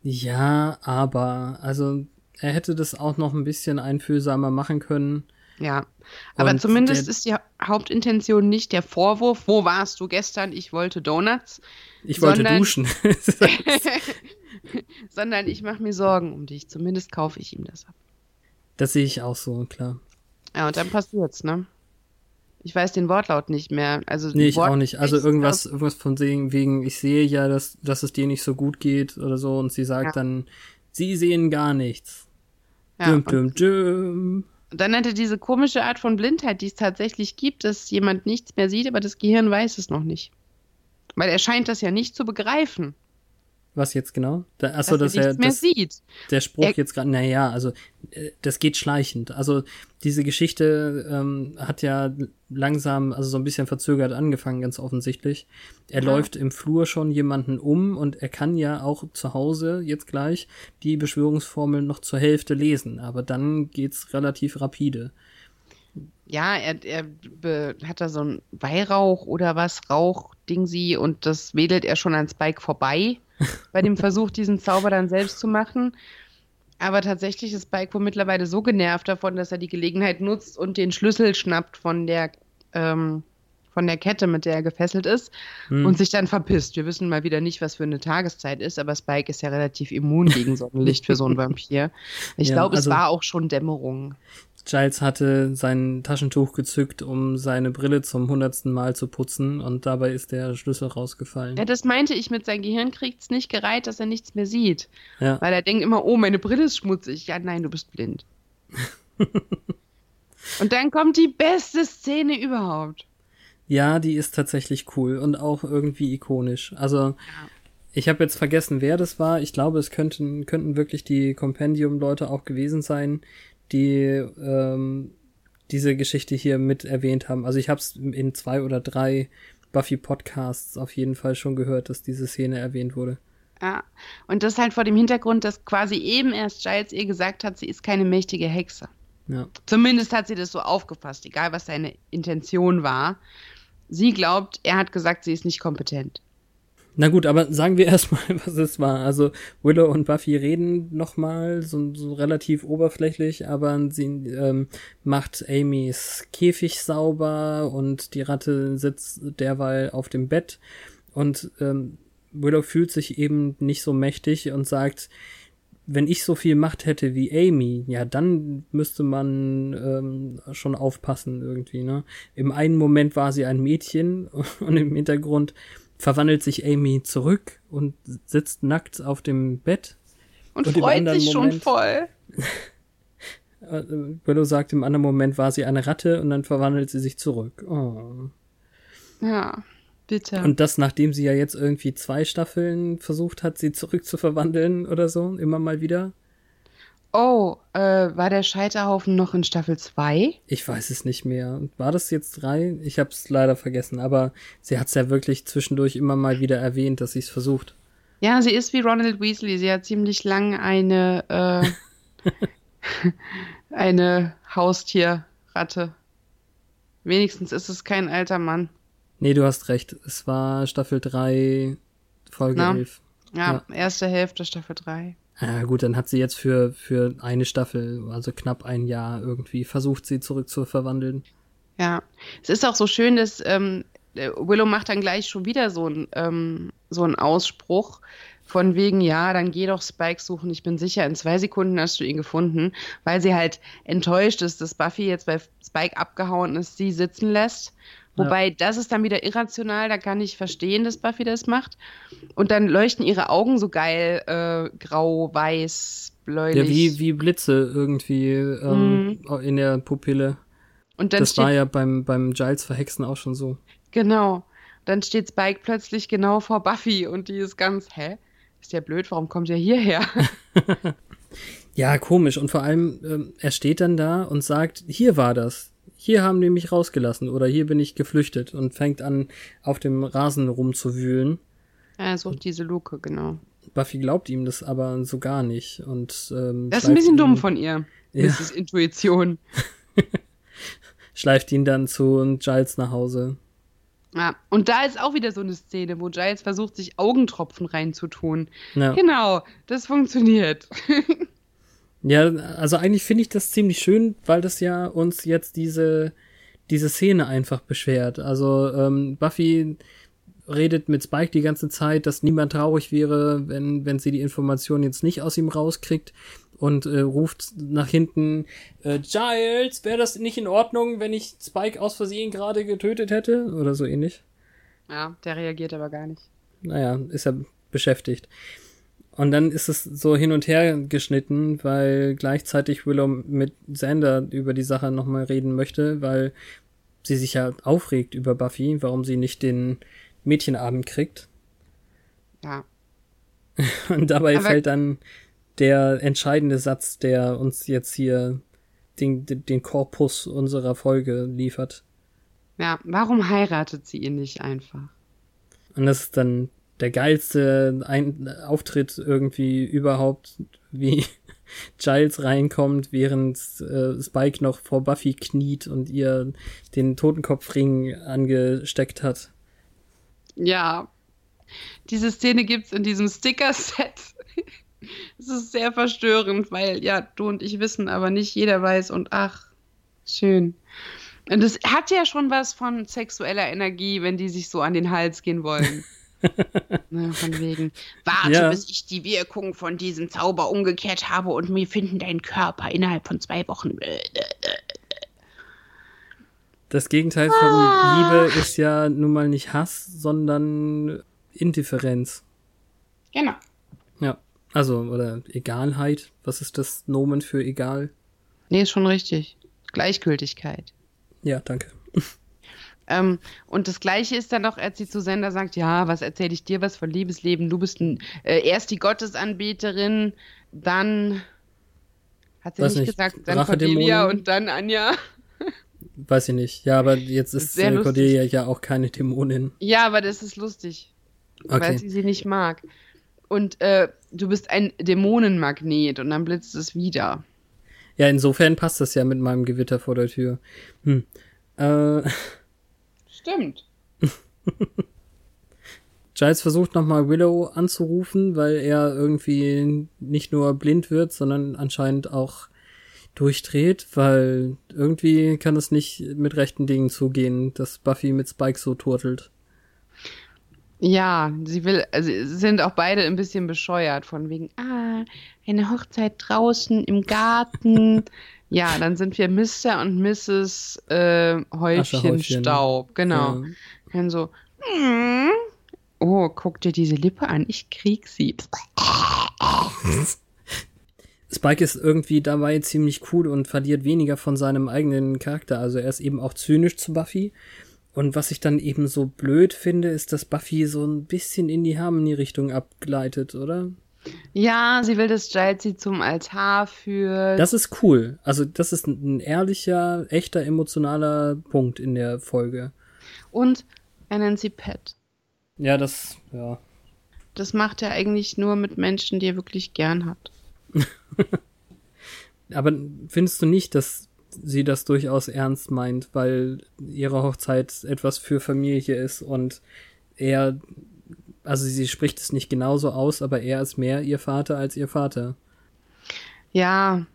Ja, aber also er hätte das auch noch ein bisschen einfühlsamer machen können. Ja, aber Und zumindest ist die Hauptintention nicht der Vorwurf, wo warst du gestern, ich wollte Donuts. Ich wollte sondern, duschen. [laughs] sondern ich mache mir Sorgen um dich. Zumindest kaufe ich ihm das ab. Das sehe ich auch so, klar. Ja, und dann passiert's, ne? Ich weiß den Wortlaut nicht mehr. Also nee, ich auch nicht. Also irgendwas, irgendwas von wegen, ich sehe ja, dass, dass es dir nicht so gut geht oder so. Und sie sagt ja. dann, sie sehen gar nichts. Ja, düm, düm, düm. Und dann hatte diese komische Art von Blindheit, die es tatsächlich gibt, dass jemand nichts mehr sieht, aber das Gehirn weiß es noch nicht. Weil er scheint das ja nicht zu begreifen. Was jetzt genau? Da, achso, dass, dass er, mehr das, sieht. Der Spruch er, jetzt gerade, naja, also äh, das geht schleichend. Also diese Geschichte ähm, hat ja langsam, also so ein bisschen verzögert angefangen, ganz offensichtlich. Er ja. läuft im Flur schon jemanden um und er kann ja auch zu Hause jetzt gleich die Beschwörungsformel noch zur Hälfte lesen, aber dann geht's relativ rapide. Ja, er, er hat da so ein Weihrauch oder was, Rauch-Ding sie und das wedelt er schon an Spike vorbei bei dem Versuch, diesen Zauber dann selbst zu machen. Aber tatsächlich ist Spike wohl mittlerweile so genervt davon, dass er die Gelegenheit nutzt und den Schlüssel schnappt von der, ähm, von der Kette, mit der er gefesselt ist, hm. und sich dann verpisst. Wir wissen mal wieder nicht, was für eine Tageszeit ist, aber Spike ist ja relativ immun gegen Sonnenlicht für so einen [laughs] Vampir. Ich ja, glaube, also, es war auch schon Dämmerung. Giles hatte sein Taschentuch gezückt, um seine Brille zum hundertsten Mal zu putzen und dabei ist der Schlüssel rausgefallen. Ja, das meinte ich mit seinem Gehirn kriegt's nicht gereiht, dass er nichts mehr sieht. Ja. Weil er denkt immer, oh, meine Brille ist schmutzig. Ja, nein, du bist blind. [laughs] und dann kommt die beste Szene überhaupt. Ja, die ist tatsächlich cool und auch irgendwie ikonisch. Also, ja. ich habe jetzt vergessen, wer das war. Ich glaube, es könnten, könnten wirklich die Compendium-Leute auch gewesen sein, die ähm, diese Geschichte hier mit erwähnt haben. Also ich habe es in zwei oder drei Buffy-Podcasts auf jeden Fall schon gehört, dass diese Szene erwähnt wurde. Ja, und das halt vor dem Hintergrund, dass quasi eben erst Giles ihr gesagt hat, sie ist keine mächtige Hexe. Ja. Zumindest hat sie das so aufgefasst, egal was seine Intention war. Sie glaubt, er hat gesagt, sie ist nicht kompetent. Na gut, aber sagen wir [laughs] erstmal, was es war. Also Willow und Buffy reden nochmal so, so relativ oberflächlich, aber sie ähm, macht Amys Käfig sauber und die Ratte sitzt derweil auf dem Bett und ähm, Willow fühlt sich eben nicht so mächtig und sagt, wenn ich so viel Macht hätte wie Amy, ja, dann müsste man ähm, schon aufpassen irgendwie, ne? Im einen Moment war sie ein Mädchen [laughs] und im Hintergrund verwandelt sich Amy zurück und sitzt nackt auf dem Bett. Und, und freut sich schon voll. [laughs] Äh, Willow sagt, im anderen Moment war sie eine Ratte und dann verwandelt sie sich zurück. Oh. Ja, bitte. Und das, nachdem sie ja jetzt irgendwie zwei Staffeln versucht hat, sie zurückzuverwandeln oder so, immer mal wieder. Oh, äh, war der Scheiterhaufen noch in Staffel 2? Ich weiß es nicht mehr. War das jetzt drei? Ich hab's leider vergessen, aber sie hat's ja wirklich zwischendurch immer mal wieder erwähnt, dass sie es versucht. Ja, sie ist wie Ronald Weasley. Sie hat ziemlich lang eine, äh, [laughs] eine Haustierratte. Wenigstens ist es kein alter Mann. Nee, du hast recht. Es war Staffel 3, Folge Na? 11. Ja, erste Hälfte Staffel 3. Ja, gut, dann hat sie jetzt für, für eine Staffel, also knapp ein Jahr irgendwie versucht, sie zurück zu verwandeln. Ja. Es ist auch so schön, dass ähm, äh, Willow macht dann gleich schon wieder so ein ähm, so einen Ausspruch von wegen, ja, dann geh doch Spike suchen. Ich bin sicher, in zwei Sekunden hast du ihn gefunden, weil sie halt enttäuscht ist, dass Buffy jetzt bei Spike abgehauen ist, sie sitzen lässt. Wobei, das ist dann wieder irrational, da kann ich verstehen, dass Buffy das macht. Und dann leuchten ihre Augen so geil, äh, grau, weiß, bläulich. Ja, wie, wie Blitze irgendwie ähm, in der Pupille. Und dann Das war ja beim, beim Giles Verhexen auch schon so. genau. Dann steht Spike plötzlich genau vor Buffy und die ist ganz, hä? Ist ja blöd, warum kommt er hierher? [laughs] Ja, komisch. Und vor allem, ähm, er steht dann da und sagt, hier war das. Hier haben die mich rausgelassen oder hier bin ich geflüchtet und fängt an, auf dem Rasen rumzuwühlen. er sucht diese Luke, genau. Buffy glaubt ihm das aber so gar nicht. Und, ähm, Das ist ein bisschen ihn- dumm von ihr. Ja. Mrs. Intuition. [laughs] Schleift ihn dann zu Giles nach Hause. Ja. Und da ist auch wieder so eine Szene, wo Giles versucht, sich Augentropfen reinzutun. Ja. Genau, das funktioniert. [laughs] Ja, also eigentlich finde ich das ziemlich schön, weil das ja uns jetzt diese, diese Szene einfach beschwert. Also ähm, Buffy redet mit Spike die ganze Zeit, dass niemand traurig wäre, wenn, wenn sie die Information jetzt nicht aus ihm rauskriegt und äh, ruft nach hinten, äh, Giles, wäre das nicht in Ordnung, wenn ich Spike aus Versehen gerade getötet hätte? Oder so ähnlich. Ja, der reagiert aber gar nicht. Naja, ist er beschäftigt. Und dann ist es so hin und her geschnitten, weil gleichzeitig Willow mit Xander über die Sache nochmal reden möchte, weil sie sich ja aufregt über Buffy, warum sie nicht den Mädchenabend kriegt. Ja. [laughs] Und dabei Aber- fällt dann der entscheidende Satz, der uns jetzt hier den, den Korpus unserer Folge liefert. Ja, warum heiratet sie ihn nicht einfach? Und das ist dann der geilste Ein Auftritt irgendwie überhaupt, wie [laughs] Giles reinkommt, während äh, Spike noch vor Buffy kniet und ihr den Totenkopfring angesteckt hat. Ja. Diese Szene gibt's in diesem Sticker-Set. [laughs] Es ist sehr verstörend, weil ja, du und ich wissen, aber nicht jeder weiß und ach, schön. Und es hat ja schon was von sexueller Energie, wenn die sich so an den Hals gehen wollen. [laughs] Na, von wegen. Warte, Ja. bis ich die Wirkung von diesem Zauber umgekehrt habe und wir finden deinen Körper innerhalb von zwei Wochen. Das Gegenteil von Ah. Liebe ist ja nun mal nicht Hass, sondern Indifferenz. Genau. Ja. Also, oder Egalheit. Was ist das Nomen für egal? Nee, ist schon richtig. Gleichgültigkeit. Ja, danke. [laughs] Ähm, und das Gleiche ist dann noch, als sie zu Sender sagt, ja, was erzähle ich dir was von Liebesleben? Du bist ein, äh, erst die Gottesanbeterin, dann hat sie Weiß nicht, nicht, gesagt, dann? Cordelia und dann Anja. [laughs] Weiß ich nicht. Ja, aber jetzt ist Sehr äh. Cordelia ja auch keine Dämonin. Ja, aber das ist lustig, weil Okay. sie sie nicht mag. Und äh, du bist ein Dämonenmagnet und dann blitzt es wieder. Ja, insofern passt das ja mit meinem Gewitter vor der Tür. Hm. Äh, [laughs] Stimmt. [laughs] Giles versucht nochmal Willow anzurufen, weil er irgendwie nicht nur blind wird, sondern anscheinend auch durchdreht, weil irgendwie kann es nicht mit rechten Dingen zugehen, dass Buffy mit Spike so turtelt. Ja, sie will, also sie sind auch beide ein bisschen bescheuert, von wegen, ah, eine Hochzeit draußen im Garten. [laughs] ja, dann sind wir Mr. und Mrs. Äh, Häufchen Asche-Häufchen. Staub, genau. Ja. Dann so, mm, oh, guck dir diese Lippe an, ich krieg sie. Spike ist irgendwie dabei ziemlich cool und verliert weniger von seinem eigenen Charakter. Also er ist eben auch zynisch zu Buffy. Und was ich dann eben so blöd finde, ist, dass Buffy so ein bisschen in die Harmony-Richtung abgleitet, oder? Ja, sie will, dass Giles sie zum Altar führt. Das ist cool. Also das ist ein ehrlicher, echter, emotionaler Punkt in der Folge. und er nennt sie Pet. Ja, das, ja. Das macht er eigentlich nur mit Menschen, die er wirklich gern hat. [laughs] Aber findest du nicht, dass sie das durchaus ernst meint, weil ihre Hochzeit etwas für Familie ist und er, also sie spricht es nicht genauso aus, aber er ist mehr ihr Vater als ihr Vater. Ja,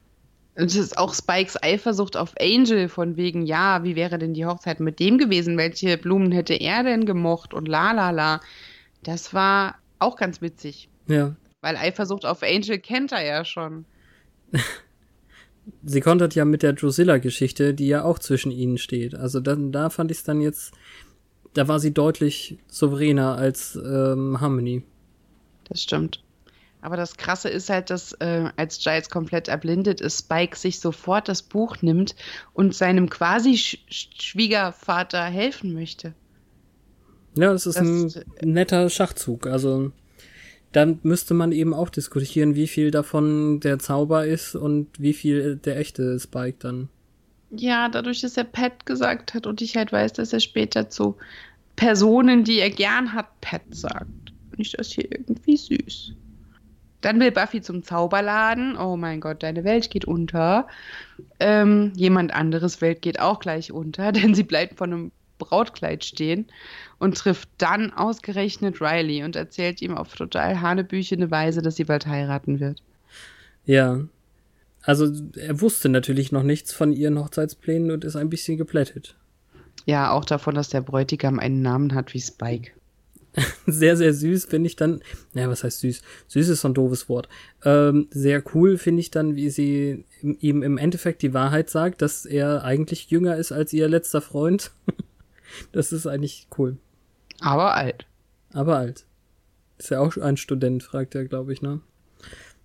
es ist auch Spikes Eifersucht auf Angel von wegen, ja, wie wäre denn die Hochzeit mit dem gewesen? Welche Blumen hätte er denn gemocht? Und la la la. Das war auch ganz witzig. Ja. Weil Eifersucht auf Angel kennt er ja schon. [laughs] Sie kontert ja mit der Drusilla-Geschichte, die ja auch zwischen ihnen steht. Also da, da fand ich es dann jetzt, da war sie deutlich souveräner als ähm, Harmony. Das stimmt. Aber das Krasse ist halt, dass äh, als Giles komplett erblindet ist, Spike sich sofort das Buch nimmt und seinem quasi Sch Schwiegervater helfen möchte. Ja, das ist das, ein netter Schachzug. Also dann müsste man eben auch diskutieren, wie viel davon der Zauber ist und wie viel der echte Spike dann. Ja, dadurch, dass er Pat gesagt hat und ich halt weiß, dass er später zu Personen, die er gern hat, Pat sagt. Finde ich das hier irgendwie süß. Dann will Buffy zum Zauberladen. Oh mein Gott, deine Welt geht unter. Ähm, jemand anderes Welt geht auch gleich unter, [laughs] denn sie bleibt vor einem Brautkleid stehen und trifft dann ausgerechnet Riley und erzählt ihm auf total hanebüchene Weise, dass sie bald heiraten wird. Ja. Also er wusste natürlich noch nichts von ihren Hochzeitsplänen und ist ein bisschen geplättet. Ja, auch davon, dass der Bräutigam einen Namen hat wie Spike. [laughs] sehr, sehr süß finde ich dann, naja, was heißt süß? Süß ist so ein doofes Wort. Ähm, sehr cool finde ich dann, wie sie ihm im Endeffekt die Wahrheit sagt, dass er eigentlich jünger ist als ihr letzter Freund. [laughs] das ist eigentlich cool. Aber alt. Aber alt. Ist ja auch ein Student, fragt er, glaube ich, ne?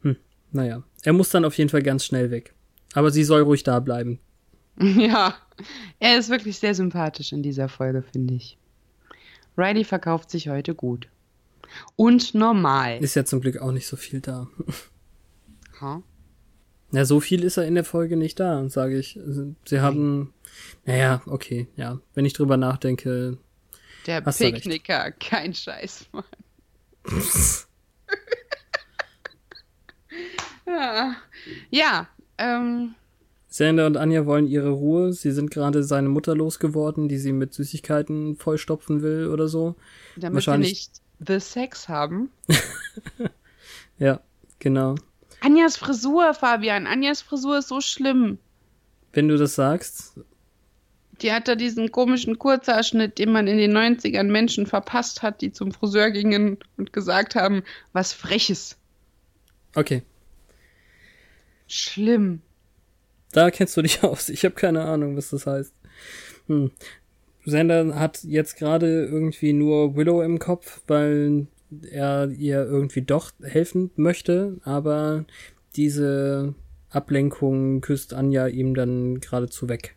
Hm, naja. Er muss dann auf jeden Fall ganz schnell weg. Aber sie soll ruhig da bleiben. [laughs] Ja, er ist wirklich sehr sympathisch in dieser Folge, finde ich. Riley verkauft sich heute gut. Und normal. Ist ja zum Glück auch nicht so viel da. [laughs] Ha? Ja, so viel ist er in der Folge nicht da, sage ich. Sie haben, naja, okay, ja. Wenn ich drüber nachdenke. Der Picknicker, kein Scheiß, Mann. [laughs] ja, ja ähm, Sander und Anja wollen ihre Ruhe. Sie sind gerade seine Mutter losgeworden, die sie mit Süßigkeiten vollstopfen will oder so. Damit Wahrscheinlich... sie nicht The Sex haben. [laughs] ja, genau. Anjas Frisur, Fabian. Anjas Frisur ist so schlimm. Wenn du das sagst. Die hat da diesen komischen Kurzhaarschnitt, den man in den 90ern Menschen verpasst hat, die zum Friseur gingen und gesagt haben, was Freches. Okay. Schlimm. Da kennst du dich [laughs] aus. Ich habe keine Ahnung, was das heißt. Hm. Sander hat jetzt gerade irgendwie nur Willow im Kopf, weil er ihr irgendwie doch helfen möchte, aber diese Ablenkung küsst Anja ihm dann geradezu weg.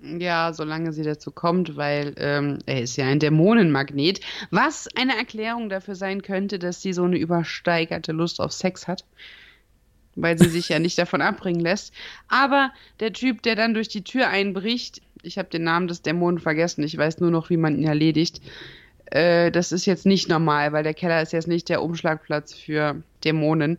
Ja, solange sie dazu kommt, weil ähm, er ist ja ein Dämonenmagnet, was eine Erklärung dafür sein könnte, dass sie so eine übersteigerte Lust auf Sex hat weil sie sich ja nicht davon abbringen lässt. Aber der Typ, der dann durch die Tür einbricht, ich habe den Namen des Dämonen vergessen, ich weiß nur noch, wie man ihn erledigt. Äh, das ist jetzt nicht normal, weil der Keller ist jetzt nicht der Umschlagplatz für Dämonen.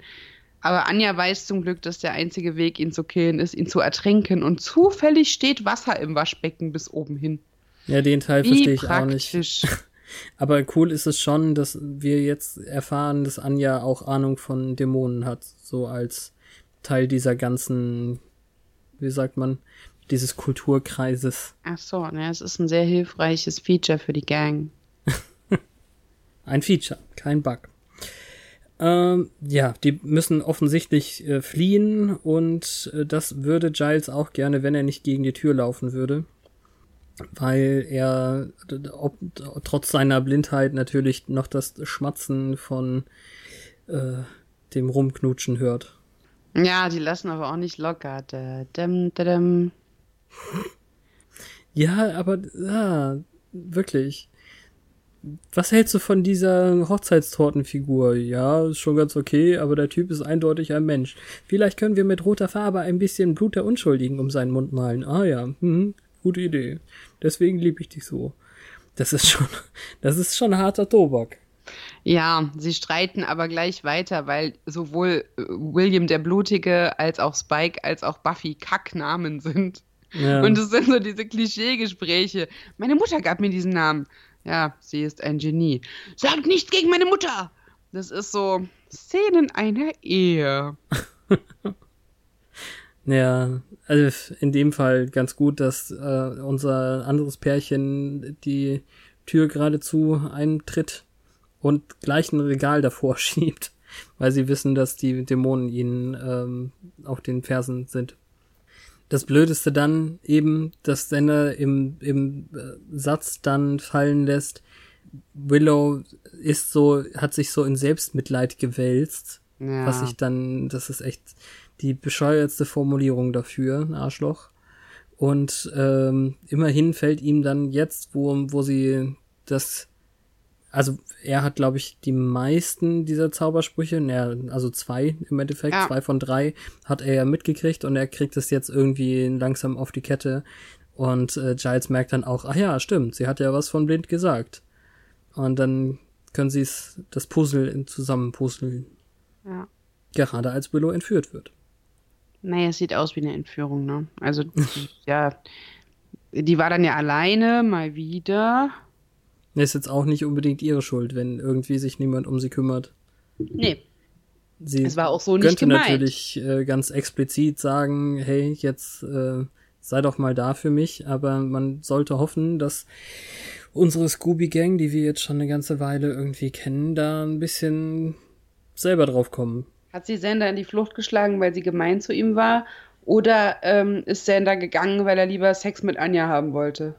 Aber Anja weiß zum Glück, dass der einzige Weg, ihn zu killen, ist, ihn zu ertrinken. Und zufällig steht Wasser im Waschbecken bis oben hin. Ja, den Teil verstehe ich praktisch. auch nicht. [laughs] Aber cool ist es schon, dass wir jetzt erfahren, dass Anja auch Ahnung von Dämonen hat, so als Teil dieser ganzen, wie sagt man, dieses Kulturkreises. Ach so, ne, es ist ein sehr hilfreiches Feature für die Gang. [laughs] ein Feature, kein Bug. Ähm, ja, die müssen offensichtlich äh, fliehen und äh, das würde Giles auch gerne, wenn er nicht gegen die Tür laufen würde weil er ob, trotz seiner Blindheit natürlich noch das Schmatzen von äh, dem Rumknutschen hört. Ja, die lassen aber auch nicht locker. Da, dum, da, dum. Ja, aber ja, wirklich. Was hältst du von dieser Hochzeitstortenfigur? Ja, ist schon ganz okay, aber der Typ ist eindeutig ein Mensch. Vielleicht können wir mit roter Farbe ein bisschen Blut der Unschuldigen um seinen Mund malen. Ah ja, hm, gute Idee. Deswegen liebe ich dich so. Das ist schon, [laughs] das ist schon harter Tobak. Ja, sie streiten aber gleich weiter, weil sowohl äh, William der Blutige als auch Spike als auch Buffy Kacknamen sind. Ja. Und es sind so diese Klischeegespräche. Meine Mutter gab mir diesen Namen. Ja, sie ist ein Genie. Sag nichts gegen meine Mutter! Das ist so Szenen einer Ehe. [laughs] ja, also in dem Fall ganz gut, dass äh, unser anderes Pärchen die Tür geradezu eintritt und gleich ein Regal davor [laughs] schiebt, weil sie wissen, dass die Dämonen ihnen ähm, auf den Fersen sind. Das Blödeste dann eben, dass Senna im, im äh, Satz dann fallen lässt, Willow ist so, hat sich so in Selbstmitleid gewälzt. Ja. Was ich dann, das ist echt die bescheuertste Formulierung dafür, ein Arschloch. Und ähm, immerhin fällt ihm dann jetzt, wo, wo sie das also er hat, glaube ich, die meisten dieser Zaubersprüche, naja, also zwei im Endeffekt, ja. zwei von drei hat er ja mitgekriegt und er kriegt es jetzt irgendwie langsam auf die Kette. Und äh, Giles merkt dann auch, ach ja, stimmt, sie hat ja was von blind gesagt. Und dann können sie es, das Puzzle zusammenpuzzeln. Ja. Gerade als Willow entführt wird. Naja, es sieht aus wie eine Entführung, ne? Also, [laughs] ja, die war dann ja alleine, mal wieder. Ist jetzt auch nicht unbedingt ihre Schuld, wenn irgendwie sich niemand um sie kümmert. Nee. Sie es war auch so nicht könnte gemeint. natürlich äh, ganz explizit sagen, hey, jetzt äh, sei doch mal da für mich, aber man sollte hoffen, dass unsere Scooby-Gang, die wir jetzt schon eine ganze Weile irgendwie kennen, da ein bisschen selber drauf kommen. Hat sie Sander in die Flucht geschlagen, weil sie gemein zu ihm war? Oder ähm, ist Sander gegangen, weil er lieber Sex mit Anja haben wollte?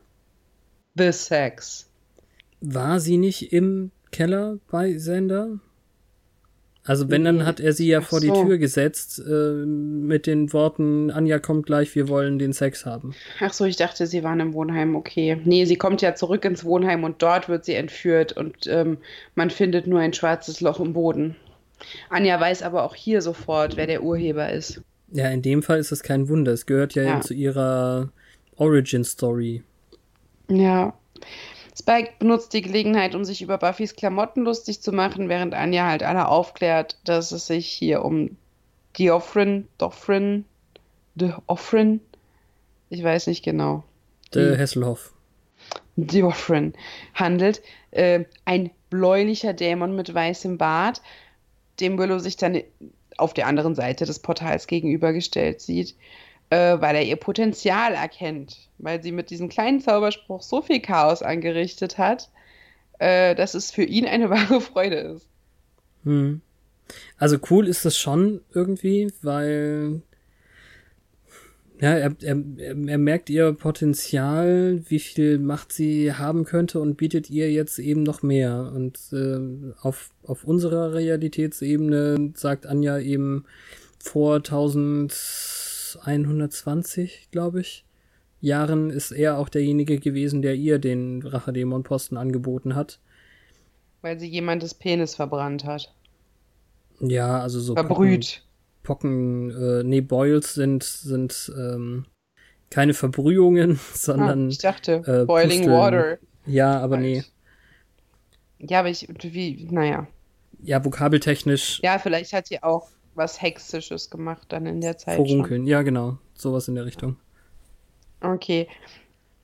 The Sex. War sie nicht im Keller bei Sander? Also wenn, dann hat er sie ja vor so. die Tür gesetzt äh, mit den Worten, Anja kommt gleich, wir wollen den Sex haben. Ach so, ich dachte, sie waren im Wohnheim, okay. Nee, sie kommt ja zurück ins Wohnheim und dort wird sie entführt und ähm, man findet nur ein schwarzes Loch im Boden. Anja weiß aber auch hier sofort, wer der Urheber ist. Ja, in dem Fall ist es kein Wunder. Es gehört ja, ja. zu ihrer Origin-Story. Ja. Spike benutzt die Gelegenheit, um sich über Buffys Klamotten lustig zu machen, während Anja halt alle aufklärt, dass es sich hier um Diofrin, Doffrin, Deoffrin, ich weiß nicht genau. De Hesselhoff. Diofrin handelt. Äh, ein bläulicher Dämon mit weißem Bart, dem Willow sich dann auf der anderen Seite des Portals gegenübergestellt sieht äh, weil er ihr Potenzial erkennt, weil sie mit diesem kleinen Zauberspruch so viel Chaos angerichtet hat, äh, dass es für ihn eine [laughs] wahre Freude ist. Hm. Also cool ist das schon irgendwie, weil ja, er, er, er merkt ihr Potenzial, wie viel Macht sie haben könnte und bietet ihr jetzt eben noch mehr. Und äh, auf, auf unserer Realitätsebene sagt Anja eben vor 1000 120, glaube ich, Jahren ist er auch derjenige gewesen, der ihr den Rachedämon-Posten angeboten hat. Weil sie jemandes Penis verbrannt hat. Ja, also so. Verbrüht. Pocken, äh, nee, Boils sind, sind ähm, keine Verbrühungen, [laughs] sondern. Ah, ich dachte, äh, Boiling Pusteln. Water. Ja, aber nee. Ja, aber ich, wie, naja. Ja, vokabeltechnisch. Ja, vielleicht hat sie auch was Hexisches gemacht dann in der Zeit. Vorunkeln, ja, genau. Sowas in der Richtung. Okay.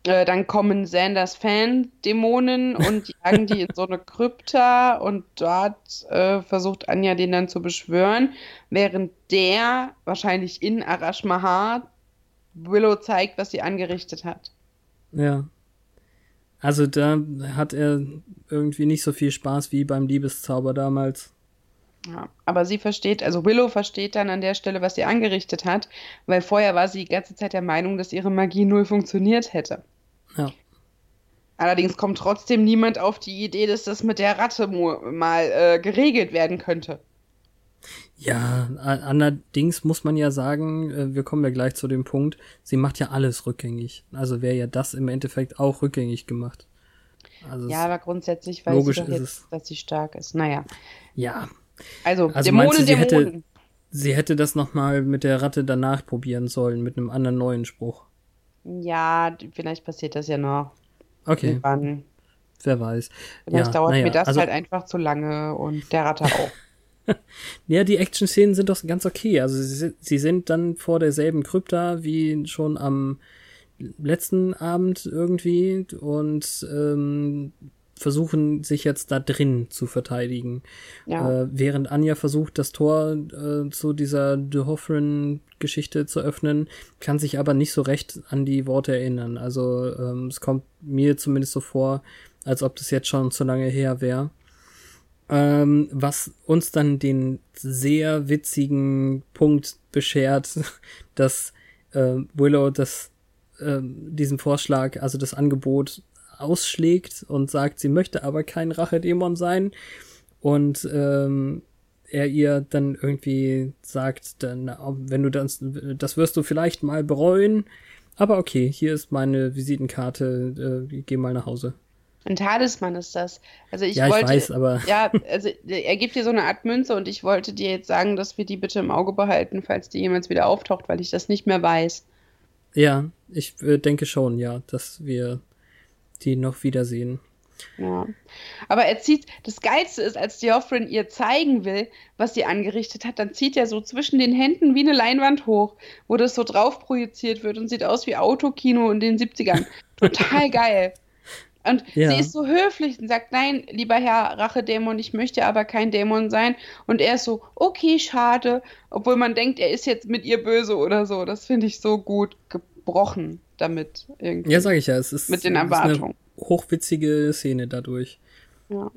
Äh, dann kommen Sanders Fan-Dämonen und jagen die in so eine Krypta und dort äh, versucht Anja den dann zu beschwören, während der wahrscheinlich in Arash Mahar Willow zeigt, was sie angerichtet hat. Ja. Also da hat er irgendwie nicht so viel Spaß wie beim Liebeszauber damals. Ja, aber sie versteht, also Willow versteht dann an der Stelle, was sie angerichtet hat, weil vorher war sie die ganze Zeit der Meinung, dass ihre Magie null funktioniert hätte. Ja. Allerdings kommt trotzdem niemand auf die Idee, dass das mit der Ratte mal äh, geregelt werden könnte. Ja, allerdings muss man ja sagen, äh, wir kommen ja gleich zu dem Punkt, sie macht ja alles rückgängig. Also wäre ja das im Endeffekt auch rückgängig gemacht. Also ja, aber grundsätzlich weiß sie doch jetzt, dass sie stark ist. Naja. Ja, also, also Dämonen, du, sie Dämonen. Hätte, sie hätte das nochmal mit der Ratte danach probieren sollen, mit einem anderen neuen Spruch. Ja, vielleicht passiert das ja noch. Okay. Irgendwann. Wer weiß. Vielleicht ja, dauert ja, mir das also, halt einfach zu lange und der Ratte auch. [laughs] ja, die Action-Szenen sind doch ganz okay. Also sie, sie, sind dann vor derselben Krypta wie schon am letzten Abend irgendwie und ähm, versuchen sich jetzt da drin zu verteidigen. Ja. Äh, während Anja versucht, das Tor äh, zu dieser De Hoffren-Geschichte zu öffnen, kann sich aber nicht so recht an die Worte erinnern. Also ähm, es kommt mir zumindest so vor, als ob das jetzt schon zu lange her wäre. Ähm, was uns dann den sehr witzigen Punkt beschert, [laughs] dass äh, Willow das äh, diesen Vorschlag, also das Angebot ausschlägt und sagt, sie möchte aber kein Rachedämon sein und ähm, er ihr dann irgendwie sagt, dann, wenn du das, das wirst du vielleicht mal bereuen, aber okay, hier ist meine Visitenkarte, äh, geh mal nach Hause. Ein Talisman ist das. Also ich ja, wollte, ich weiß, aber. Ja, also er gibt dir so eine Art Münze und ich wollte dir jetzt sagen, dass wir die bitte im Auge behalten, falls die jemals wieder auftaucht, weil ich das nicht mehr weiß. Ja, ich äh, denke schon, ja, dass wir die noch wiedersehen. Ja. Aber er zieht, das Geilste ist, als Geoffrin ihr zeigen will, was sie angerichtet hat, dann zieht er so zwischen den Händen wie eine Leinwand hoch, wo das so drauf projiziert wird und sieht aus wie Autokino in den 70ern. Total geil. Und [laughs] ja. sie ist so höflich und sagt, nein, lieber Herr Rachedämon, ich möchte aber kein Dämon sein. Und er ist so, okay, schade. Obwohl man denkt, er ist jetzt mit ihr böse oder so. Das finde ich so gut gebrochen damit. Irgendwie. Ja, sage ich ja. Es ist, mit den Erwartungen. hochwitzige Szene dadurch. Ja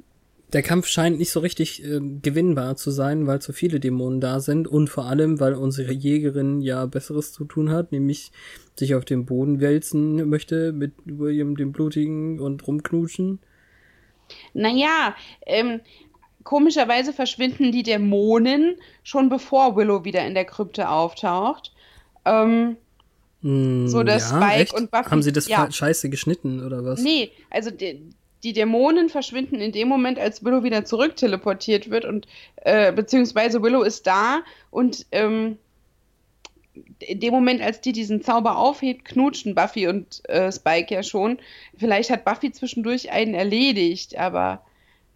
der Kampf scheint nicht so richtig äh, gewinnbar zu sein, weil zu viele Dämonen da sind und vor allem, weil unsere Jägerin ja Besseres zu tun hat, nämlich sich auf den Boden wälzen möchte mit William dem Blutigen und rumknutschen. Naja, ähm, komischerweise verschwinden die Dämonen schon bevor Willow wieder in der Krypte auftaucht. Ähm, hm, so dass ja, Spike echt? und Buffy. Haben sie das ja. scheiße geschnitten oder was? Nee, also die, die Dämonen verschwinden in dem Moment, als Willow wieder zurück teleportiert wird und äh, beziehungsweise Willow ist da und ähm, in dem Moment, als die diesen Zauber aufhebt, knutschen Buffy und äh, Spike ja schon. Vielleicht hat Buffy zwischendurch einen erledigt, aber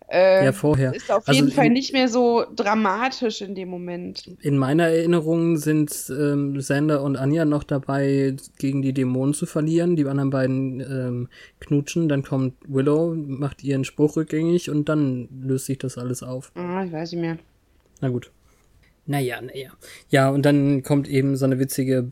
äh, ja, vorher. Ist auf also jeden Fall nicht mehr so dramatisch in dem Moment. In meiner Erinnerung sind ähm, Sander und Anja noch dabei, gegen die Dämonen zu verlieren. Die anderen beiden ähm, knutschen. Dann kommt Willow, macht ihren Spruch rückgängig und dann löst sich das alles auf. Ah, ich weiß nicht mehr. Na gut. Naja, naja. Ja, und dann kommt eben so eine witzige,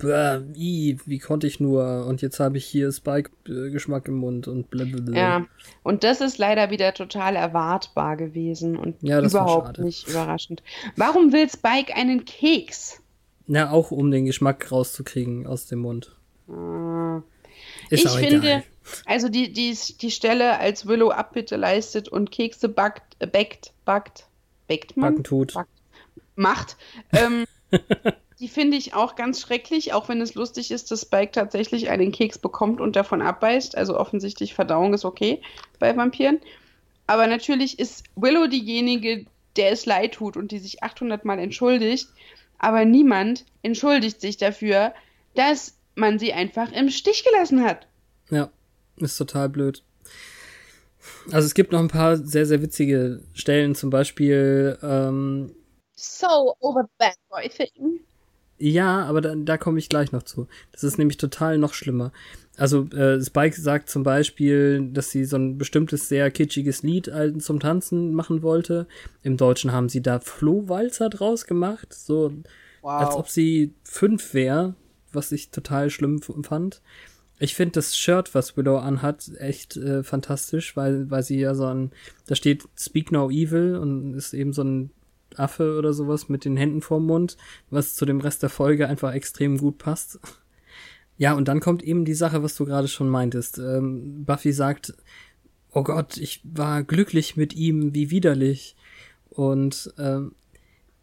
wie, wie konnte ich nur? Und jetzt habe ich hier Spike-Geschmack im Mund und blablabla. Ja, und das ist leider wieder total erwartbar gewesen und ja, überhaupt nicht überraschend. Warum will Spike einen Keks? Na, auch um den Geschmack rauszukriegen aus dem Mund. Ah. Ist ich finde, egal. also die, die, die Stelle, als Willow Abbitte leistet und Kekse backt, äh, backt, backt, backt man? Backen tut. Backt macht. Ähm, [laughs] die finde ich auch ganz schrecklich, auch wenn es lustig ist, dass Spike tatsächlich einen Keks bekommt und davon abbeißt. Also offensichtlich Verdauung ist okay bei Vampiren. Aber natürlich ist Willow diejenige, der es leid tut und die sich 800 Mal entschuldigt. Aber niemand entschuldigt sich dafür, dass man sie einfach im Stich gelassen hat. Ja, ist total blöd. Also es gibt noch ein paar sehr, sehr witzige Stellen, zum Beispiel ähm, so over the bad boy thing. Ja, aber da, da komme ich gleich noch zu. Das ist nämlich total noch schlimmer. Also äh, Spike sagt zum Beispiel, dass sie so ein bestimmtes sehr kitschiges Lied zum Tanzen machen wollte. Im Deutschen haben sie da Flohwalzer draus gemacht, so wow. als ob sie fünf wäre, was ich total schlimm fand. Ich finde das Shirt, was Willow anhat, echt äh, fantastisch, weil, weil sie ja so ein, da steht Speak No Evil und ist eben so ein Affe oder sowas mit den Händen vorm Mund, was zu dem Rest der Folge einfach extrem gut passt. Ja, und dann kommt eben die Sache, was du gerade schon meintest. Ähm, Buffy sagt, oh Gott, ich war glücklich mit ihm, wie widerlich. Und ähm,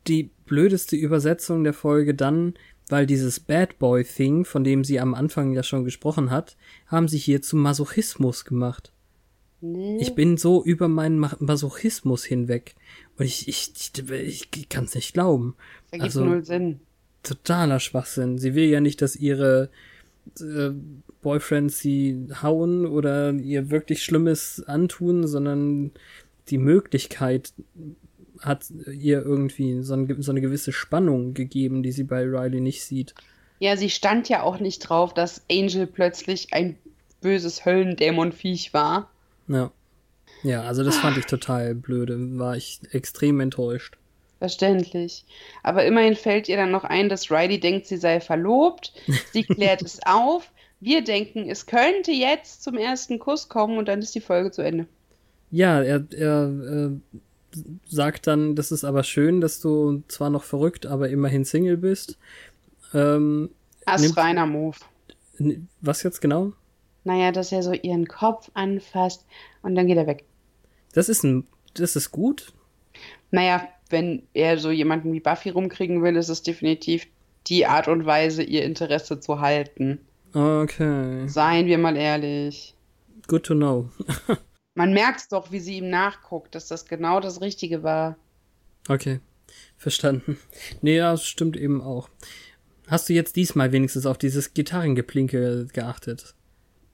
die blödeste Übersetzung der Folge dann, weil dieses Bad Boy Thing, von dem sie am Anfang ja schon gesprochen hat, haben sie hier zum Masochismus gemacht. Nee. Ich bin so über meinen Masochismus hinweg. Und ich, ich, ich, ich kann es nicht glauben. Ergibt also, null Sinn. Totaler Schwachsinn. Sie will ja nicht, dass ihre äh, Boyfriends sie hauen oder ihr wirklich Schlimmes antun, sondern die Möglichkeit hat ihr irgendwie so, ein, so eine gewisse Spannung gegeben, die sie bei Riley nicht sieht. Ja, sie stand ja auch nicht drauf, dass Angel plötzlich ein böses Höllendämonviech war. Ja. Ja, also das fand ich total blöde. War ich extrem enttäuscht. Verständlich. Aber immerhin fällt ihr dann noch ein, dass Riley denkt, sie sei verlobt. Sie klärt [laughs] es auf. Wir denken, es könnte jetzt zum ersten Kuss kommen und dann ist die Folge zu Ende. Ja, er, er äh, sagt dann, das ist aber schön, dass du zwar noch verrückt, aber immerhin Single bist. Ähm, Astreiner Move. Was jetzt genau? Naja, dass er so ihren Kopf anfasst und dann geht er weg. Das ist ein, das ist gut. Naja, wenn er so jemanden wie Buffy rumkriegen will, ist es definitiv die Art und Weise, ihr Interesse zu halten. Okay. Seien wir mal ehrlich. Good to know. [laughs] Man merkt doch, wie sie ihm nachguckt, dass das genau das Richtige war. Okay, verstanden. Nee, ja, das stimmt eben auch. Hast du jetzt diesmal wenigstens auf dieses Gitarrengeplinke geachtet?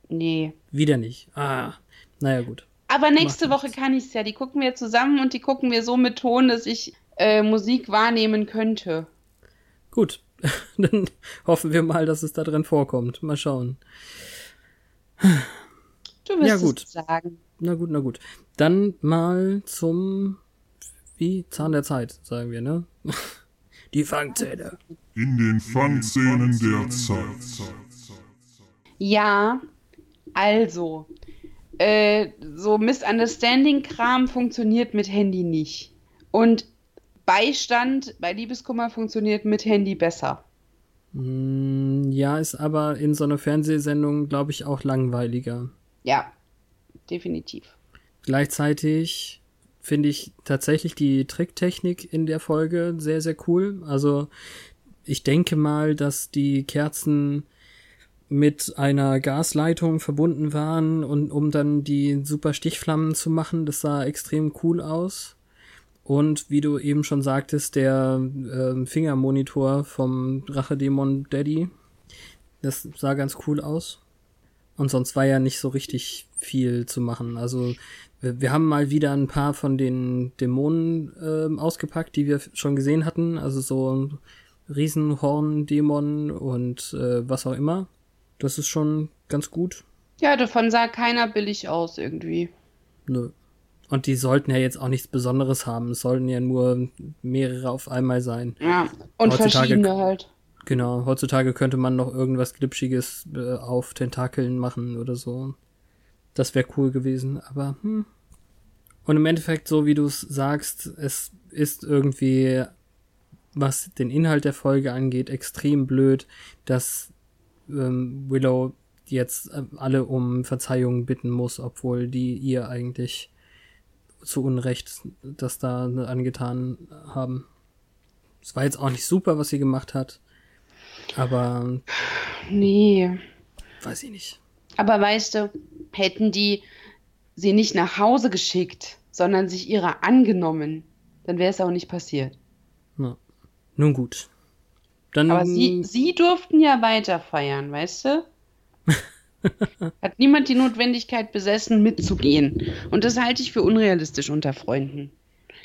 Nee. Wieder nicht. Ah, naja, gut. Aber nächste Woche kann ich es ja. Die gucken wir zusammen und die gucken wir so mit Ton, dass ich äh, Musik wahrnehmen könnte. Gut. [laughs] Dann hoffen wir mal, dass es da drin vorkommt. Mal schauen. Du wirst Ja, gut. es sagen. Na gut, na gut. Dann mal zum wie Zahn der Zeit, sagen wir, ne? [laughs] Die Fangzähne. In den Fangszenen der Zeit. Ja, also, äh, so Misunderstanding-Kram funktioniert mit Handy nicht. Und Beistand bei Liebeskummer funktioniert mit Handy besser. Mm, Ja, ist aber in so einer Fernsehsendung, glaube ich, auch langweiliger. Ja, definitiv. Gleichzeitig finde ich tatsächlich die Tricktechnik in der Folge sehr, sehr cool. Also ich denke mal, dass die Kerzen mit einer Gasleitung verbunden waren und um dann die super Stichflammen zu machen, das sah extrem cool aus. Und wie du eben schon sagtest, der ähm, Fingermonitor vom Rachedämon Daddy, das sah ganz cool aus. Und sonst war ja nicht so richtig viel zu machen. Also wir, wir haben mal wieder ein paar von den Dämonen ähm, ausgepackt, die wir schon gesehen hatten. Also so Riesenhorn-Dämon und äh, was auch immer. Das ist schon ganz gut. Ja, davon sah keiner billig aus irgendwie. Nö. Und die sollten ja jetzt auch nichts Besonderes haben. Es sollten ja nur mehrere auf einmal sein. Ja, und Heutzutage- verschiedene halt. Genau, heutzutage könnte man noch irgendwas Glitschiges äh, auf Tentakeln machen oder so. Das wäre cool gewesen, aber hm. Und im Endeffekt, so wie du es sagst, es ist irgendwie, was den Inhalt der Folge angeht, extrem blöd, dass ähm, Willow jetzt äh, alle um Verzeihung bitten muss, obwohl die ihr eigentlich zu Unrecht das da angetan haben. Es war jetzt auch nicht super, was sie gemacht hat. Aber Nee. weiß ich nicht. Aber weißt du, hätten die sie nicht nach Hause geschickt, sondern sich ihrer angenommen, dann wäre es auch nicht passiert. Ja. Nun gut. Dann Aber sie, sie durften ja weiter feiern, weißt du? [laughs] Hat niemand die Notwendigkeit besessen, mitzugehen. Und das halte ich für unrealistisch unter Freunden.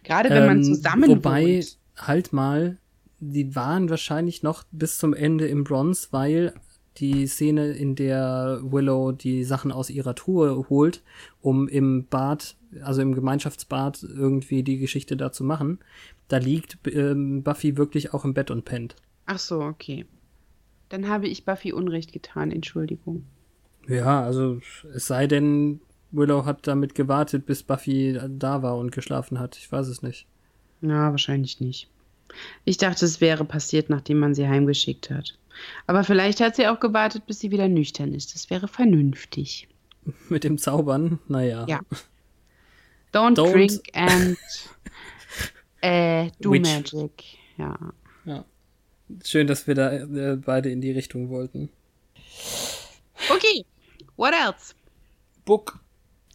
Gerade wenn man ähm, zusammen Wobei, wohnt. halt mal, die waren wahrscheinlich noch bis zum Ende im Bronze, weil die Szene, in der Willow die Sachen aus ihrer Truhe holt, um im Bad, also im Gemeinschaftsbad irgendwie die Geschichte da zu machen, da liegt ähm, Buffy wirklich auch im Bett und pennt. Ach so, okay. Dann habe ich Buffy Unrecht getan, Entschuldigung. Ja, also es sei denn, Willow hat damit gewartet, bis Buffy da war und geschlafen hat. Ich weiß es nicht. Na, wahrscheinlich nicht. Ich dachte, es wäre passiert, nachdem man sie heimgeschickt hat. Aber vielleicht hat sie auch gewartet, bis sie wieder nüchtern ist. Das wäre vernünftig. [laughs] Mit dem Zaubern, naja. Ja. Don't, Don't- drink and [laughs] äh, do Witch. magic. Ja. Schön, dass wir da äh, beide in die Richtung wollten. Okay. What else? Book.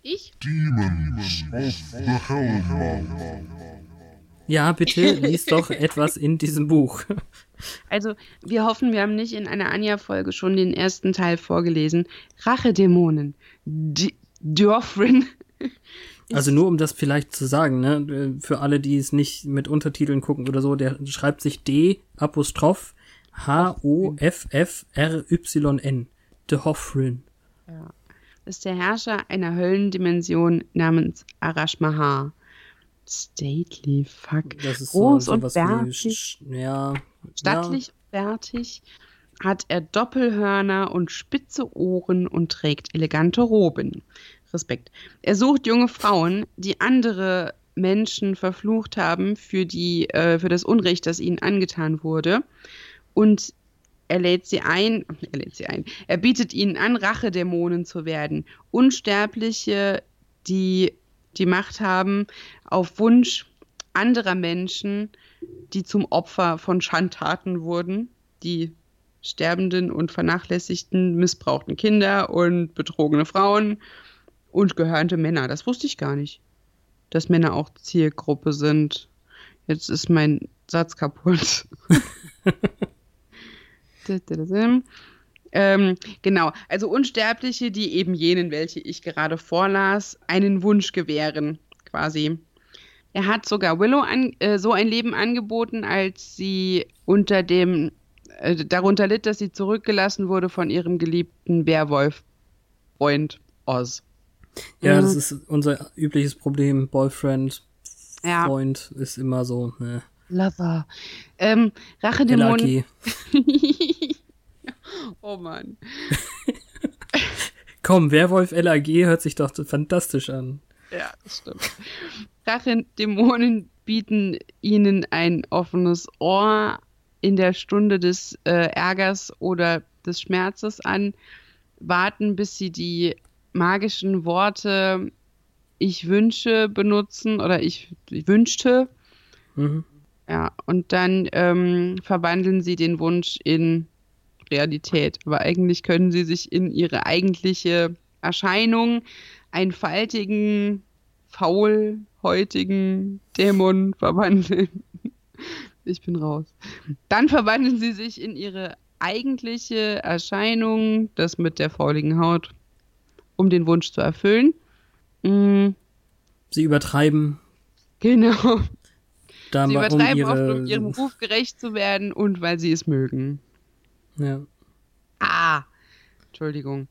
Ich? Demons of the Hellmouth. Ja, bitte lies doch [laughs] etwas in diesem Buch. Also, wir hoffen, wir haben nicht in einer Anja-Folge schon den ersten Teil vorgelesen. Rachedämonen. D Dörfrin. Also nur um das vielleicht zu sagen, ne, für alle, die es nicht mit Untertiteln gucken oder so, der schreibt sich D Apostroph H-O-F-F-R-Y-N. The Hoffrin. Ja. Ist der Herrscher einer Höllendimension namens Arash Mahar. Stately, fuck. Das ist Groß so, und bärtig. ja. Stattlich und bärtig hat er Doppelhörner und spitze Ohren und trägt elegante Roben. Respekt. Er sucht junge Frauen, die andere Menschen verflucht haben für, die, äh, für das Unrecht, das ihnen angetan wurde. Und er lädt sie ein, [laughs] er lädt sie ein, er bietet ihnen an, Rachedämonen zu werden. Unsterbliche, die die Macht haben, auf Wunsch anderer Menschen, die zum Opfer von Schandtaten wurden, die sterbenden und vernachlässigten, missbrauchten Kinder und betrogene Frauen und gehörnte Männer. Das wusste ich gar nicht, dass Männer auch Zielgruppe sind. Jetzt ist mein Satz kaputt. [laughs] ähm, genau, also Unsterbliche, die eben jenen, welche ich gerade vorlas, einen Wunsch gewähren, quasi. Er hat sogar Willow an, äh, so ein Leben angeboten, als sie unter dem äh, darunter litt, dass sie zurückgelassen wurde von ihrem geliebten Werwolf-Freund Oz. Ja, Mhm. das ist unser übliches Problem. Boyfriend, Ja. Freund ist immer so, ne. Lover. Ähm, Rachedämonen. LAG. [laughs] oh Mann. [laughs] Komm, Werwolf LAG hört sich doch fantastisch an. Ja, das stimmt. Rachendämonen bieten ihnen ein offenes Ohr in der Stunde des äh, Ärgers oder des Schmerzes an, warten, bis sie die magischen Worte ich wünsche benutzen oder ich, ich wünschte. Mhm. Ja, und dann ähm, verwandeln sie den Wunsch in Realität. Aber eigentlich können sie sich in ihre eigentliche Erscheinung, einen faltigen, faulhäutigen Dämon [laughs] verwandeln. Ich bin raus. Dann verwandeln sie sich in ihre eigentliche Erscheinung, das mit der fauligen Haut, um den Wunsch zu erfüllen. Mm, Sie übertreiben genau. da Sie übertreiben oft, ihre. um ihrem Ruf gerecht zu werden und weil sie es mögen. ja. Ah, Entschuldigung.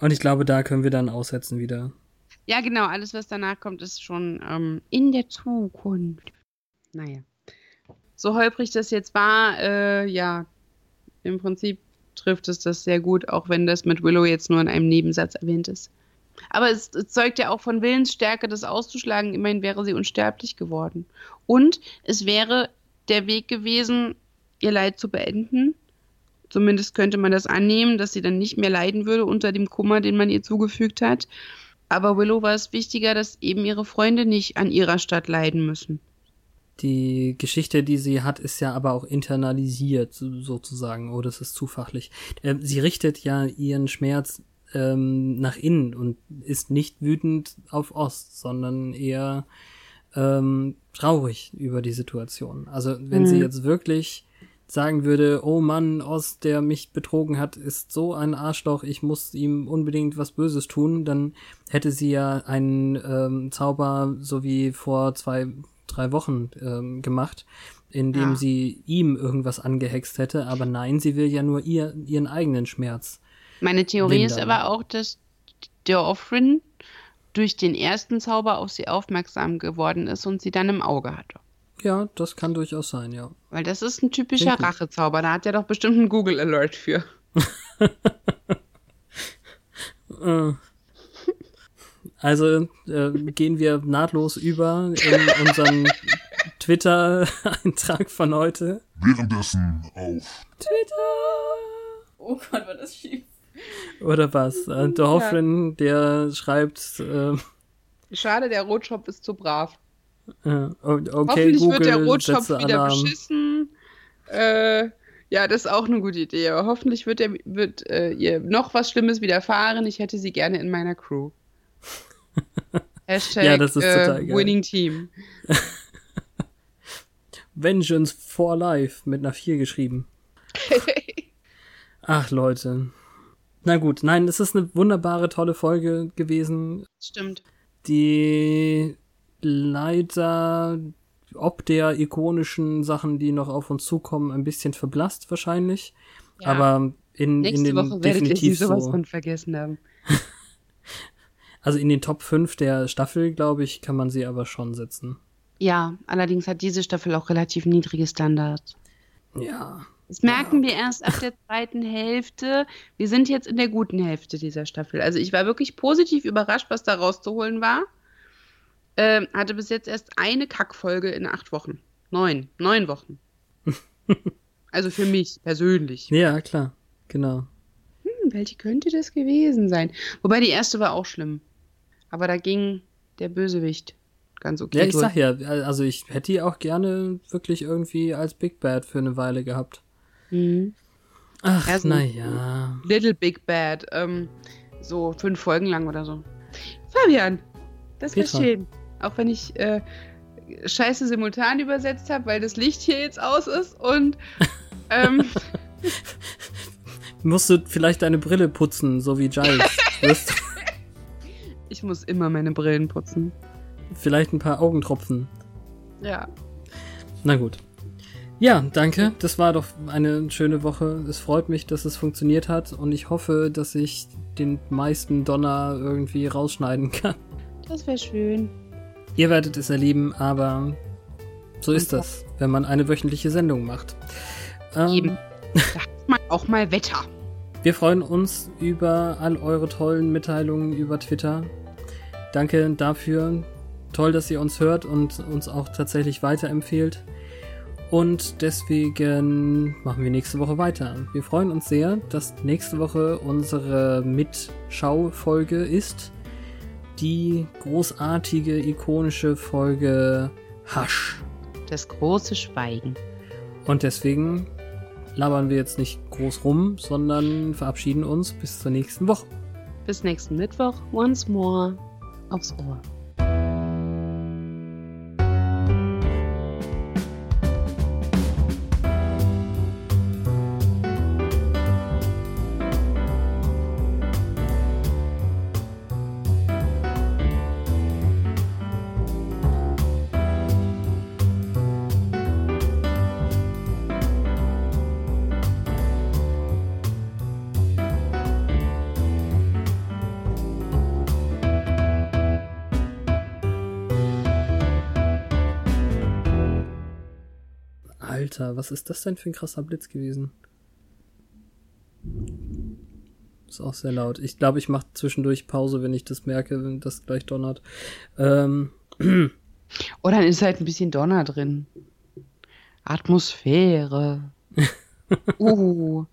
Und ich glaube, da können wir dann aussetzen wieder. Ja, genau, alles, was danach kommt, ist schon ähm, in der Zukunft. Naja. So holprig das jetzt war, äh, ja, im Prinzip trifft es das sehr gut, auch wenn das mit Willow jetzt nur in einem Nebensatz erwähnt ist. Aber es, es zeugt ja auch von Willensstärke, das auszuschlagen. Immerhin wäre sie unsterblich geworden. Und es wäre der Weg gewesen, ihr Leid zu beenden. Zumindest könnte man das annehmen, dass sie dann nicht mehr leiden würde unter dem Kummer, den man ihr zugefügt hat. Aber Willow war es wichtiger, dass eben ihre Freunde nicht an ihrer Stadt leiden müssen. Die Geschichte, die sie hat, ist ja aber auch internalisiert, so- sozusagen. Oh, das ist zu fachlich. Ähm, sie richtet ja ihren Schmerz ähm, nach innen und ist nicht wütend auf Ost, sondern eher ähm, traurig über die Situation. Also wenn sie Mhm. jetzt wirklich sagen würde, oh Mann, Ost, der mich betrogen hat, ist so ein Arschloch, ich muss ihm unbedingt was Böses tun, dann hätte sie ja einen ähm, Zauber so wie vor zwei, drei Wochen ähm, gemacht, in dem Ja. sie ihm irgendwas angehext hätte, aber nein, sie will ja nur ihr, ihren eigenen Schmerz. Meine Theorie ist Lindern. aber auch, dass der Offrin durch den ersten Zauber auf sie aufmerksam geworden ist und sie dann im Auge hatte. Ja, das kann durchaus sein, ja. Weil das ist ein typischer. Rachezauber. Da hat er doch bestimmt einen Google Alert für. [laughs] [laughs] Äh. Also äh, gehen wir nahtlos über in unseren Twitter-Eintrag von heute. Währenddessen auf Oh Gott, war das schief. Oder was? Äh, der Hoffrin, der schreibt, äh, Schade, der Rotschopf ist zu brav. äh, okay, Hoffentlich Google, wird der Rotschopf wieder Alarm. beschissen. Äh, ja, das ist auch eine gute Idee. Aber hoffentlich wird, der, wird äh, ihr noch was Schlimmes widerfahren. Ich hätte sie gerne in meiner Crew. [laughs] Hashtag Ja, das ist äh, total geil. Winning Team. [laughs] Vengeance for Life mit einer 4 geschrieben. [laughs] Ach, Leute. Na gut, nein, es ist eine wunderbare, tolle Folge gewesen, Stimmt. die leider ob der ikonischen Sachen, die noch auf uns zukommen, ein bisschen verblasst wahrscheinlich. Ja. Aber in, Nächste in den Woche werdet ihr definitiv sowas so. von vergessen haben. Also in den Top 5 der Staffel, glaube ich, kann man sie aber schon setzen. Ja, allerdings hat diese Staffel auch relativ niedrige Standards. Ja. Das merken wir erst ab der zweiten Hälfte. Wir sind jetzt in der guten Hälfte dieser Staffel. Also ich war wirklich positiv überrascht, was da rauszuholen war. Ähm, hatte bis jetzt erst eine Kackfolge in acht Wochen. Neun. Neun Wochen. [laughs] also für mich persönlich. Ja, klar. Genau. Hm, welche könnte das gewesen sein? Wobei die erste war auch schlimm. Aber da ging der Bösewicht ganz okay. Ja, ich durch. sag ja, also ich hätte die auch gerne wirklich irgendwie als Big Bad für eine Weile gehabt. Mhm. Ach, Also- naja. Little Big Bad. Ähm, so fünf Folgen lang oder so. Fabian, das war Petra. schön. Auch wenn ich äh, Scheiße simultan übersetzt habe, weil das Licht hier jetzt aus ist und [laughs] ähm, Musst du vielleicht deine Brille putzen, so wie Giles. [laughs] Ich muss immer meine Brillen putzen. vielleicht ein paar Augentropfen. Ja. Na gut. Ja, danke. Das war doch eine schöne Woche. Es freut mich, dass es funktioniert hat und ich hoffe, dass ich den meisten Donner irgendwie rausschneiden [laughs] kann. Das wäre schön. Ihr werdet es erleben, aber so ist das, wenn man eine wöchentliche Sendung macht. Ähm, Eben. Da hat man auch mal Wetter. Wir freuen uns über all eure tollen Mitteilungen über Twitter. Danke dafür. Toll, dass ihr uns hört und uns auch tatsächlich weiterempfehlt. Und deswegen machen wir nächste Woche weiter. Wir freuen uns sehr, dass nächste Woche unsere Mitschau-Folge ist. Die großartige, ikonische Folge Hush. Das große Schweigen. Und deswegen labern wir jetzt nicht groß rum, sondern verabschieden uns bis zur nächsten Woche. Bis nächsten Mittwoch. Once more. Aufs Ohr. Was ist das denn für ein krasser Blitz gewesen? Ist auch sehr laut. Ich glaube, ich mache zwischendurch Pause, wenn ich das merke, wenn das gleich donnert. Ähm, Oh, dann ist halt ein bisschen Donner drin. Atmosphäre. [laughs] uh.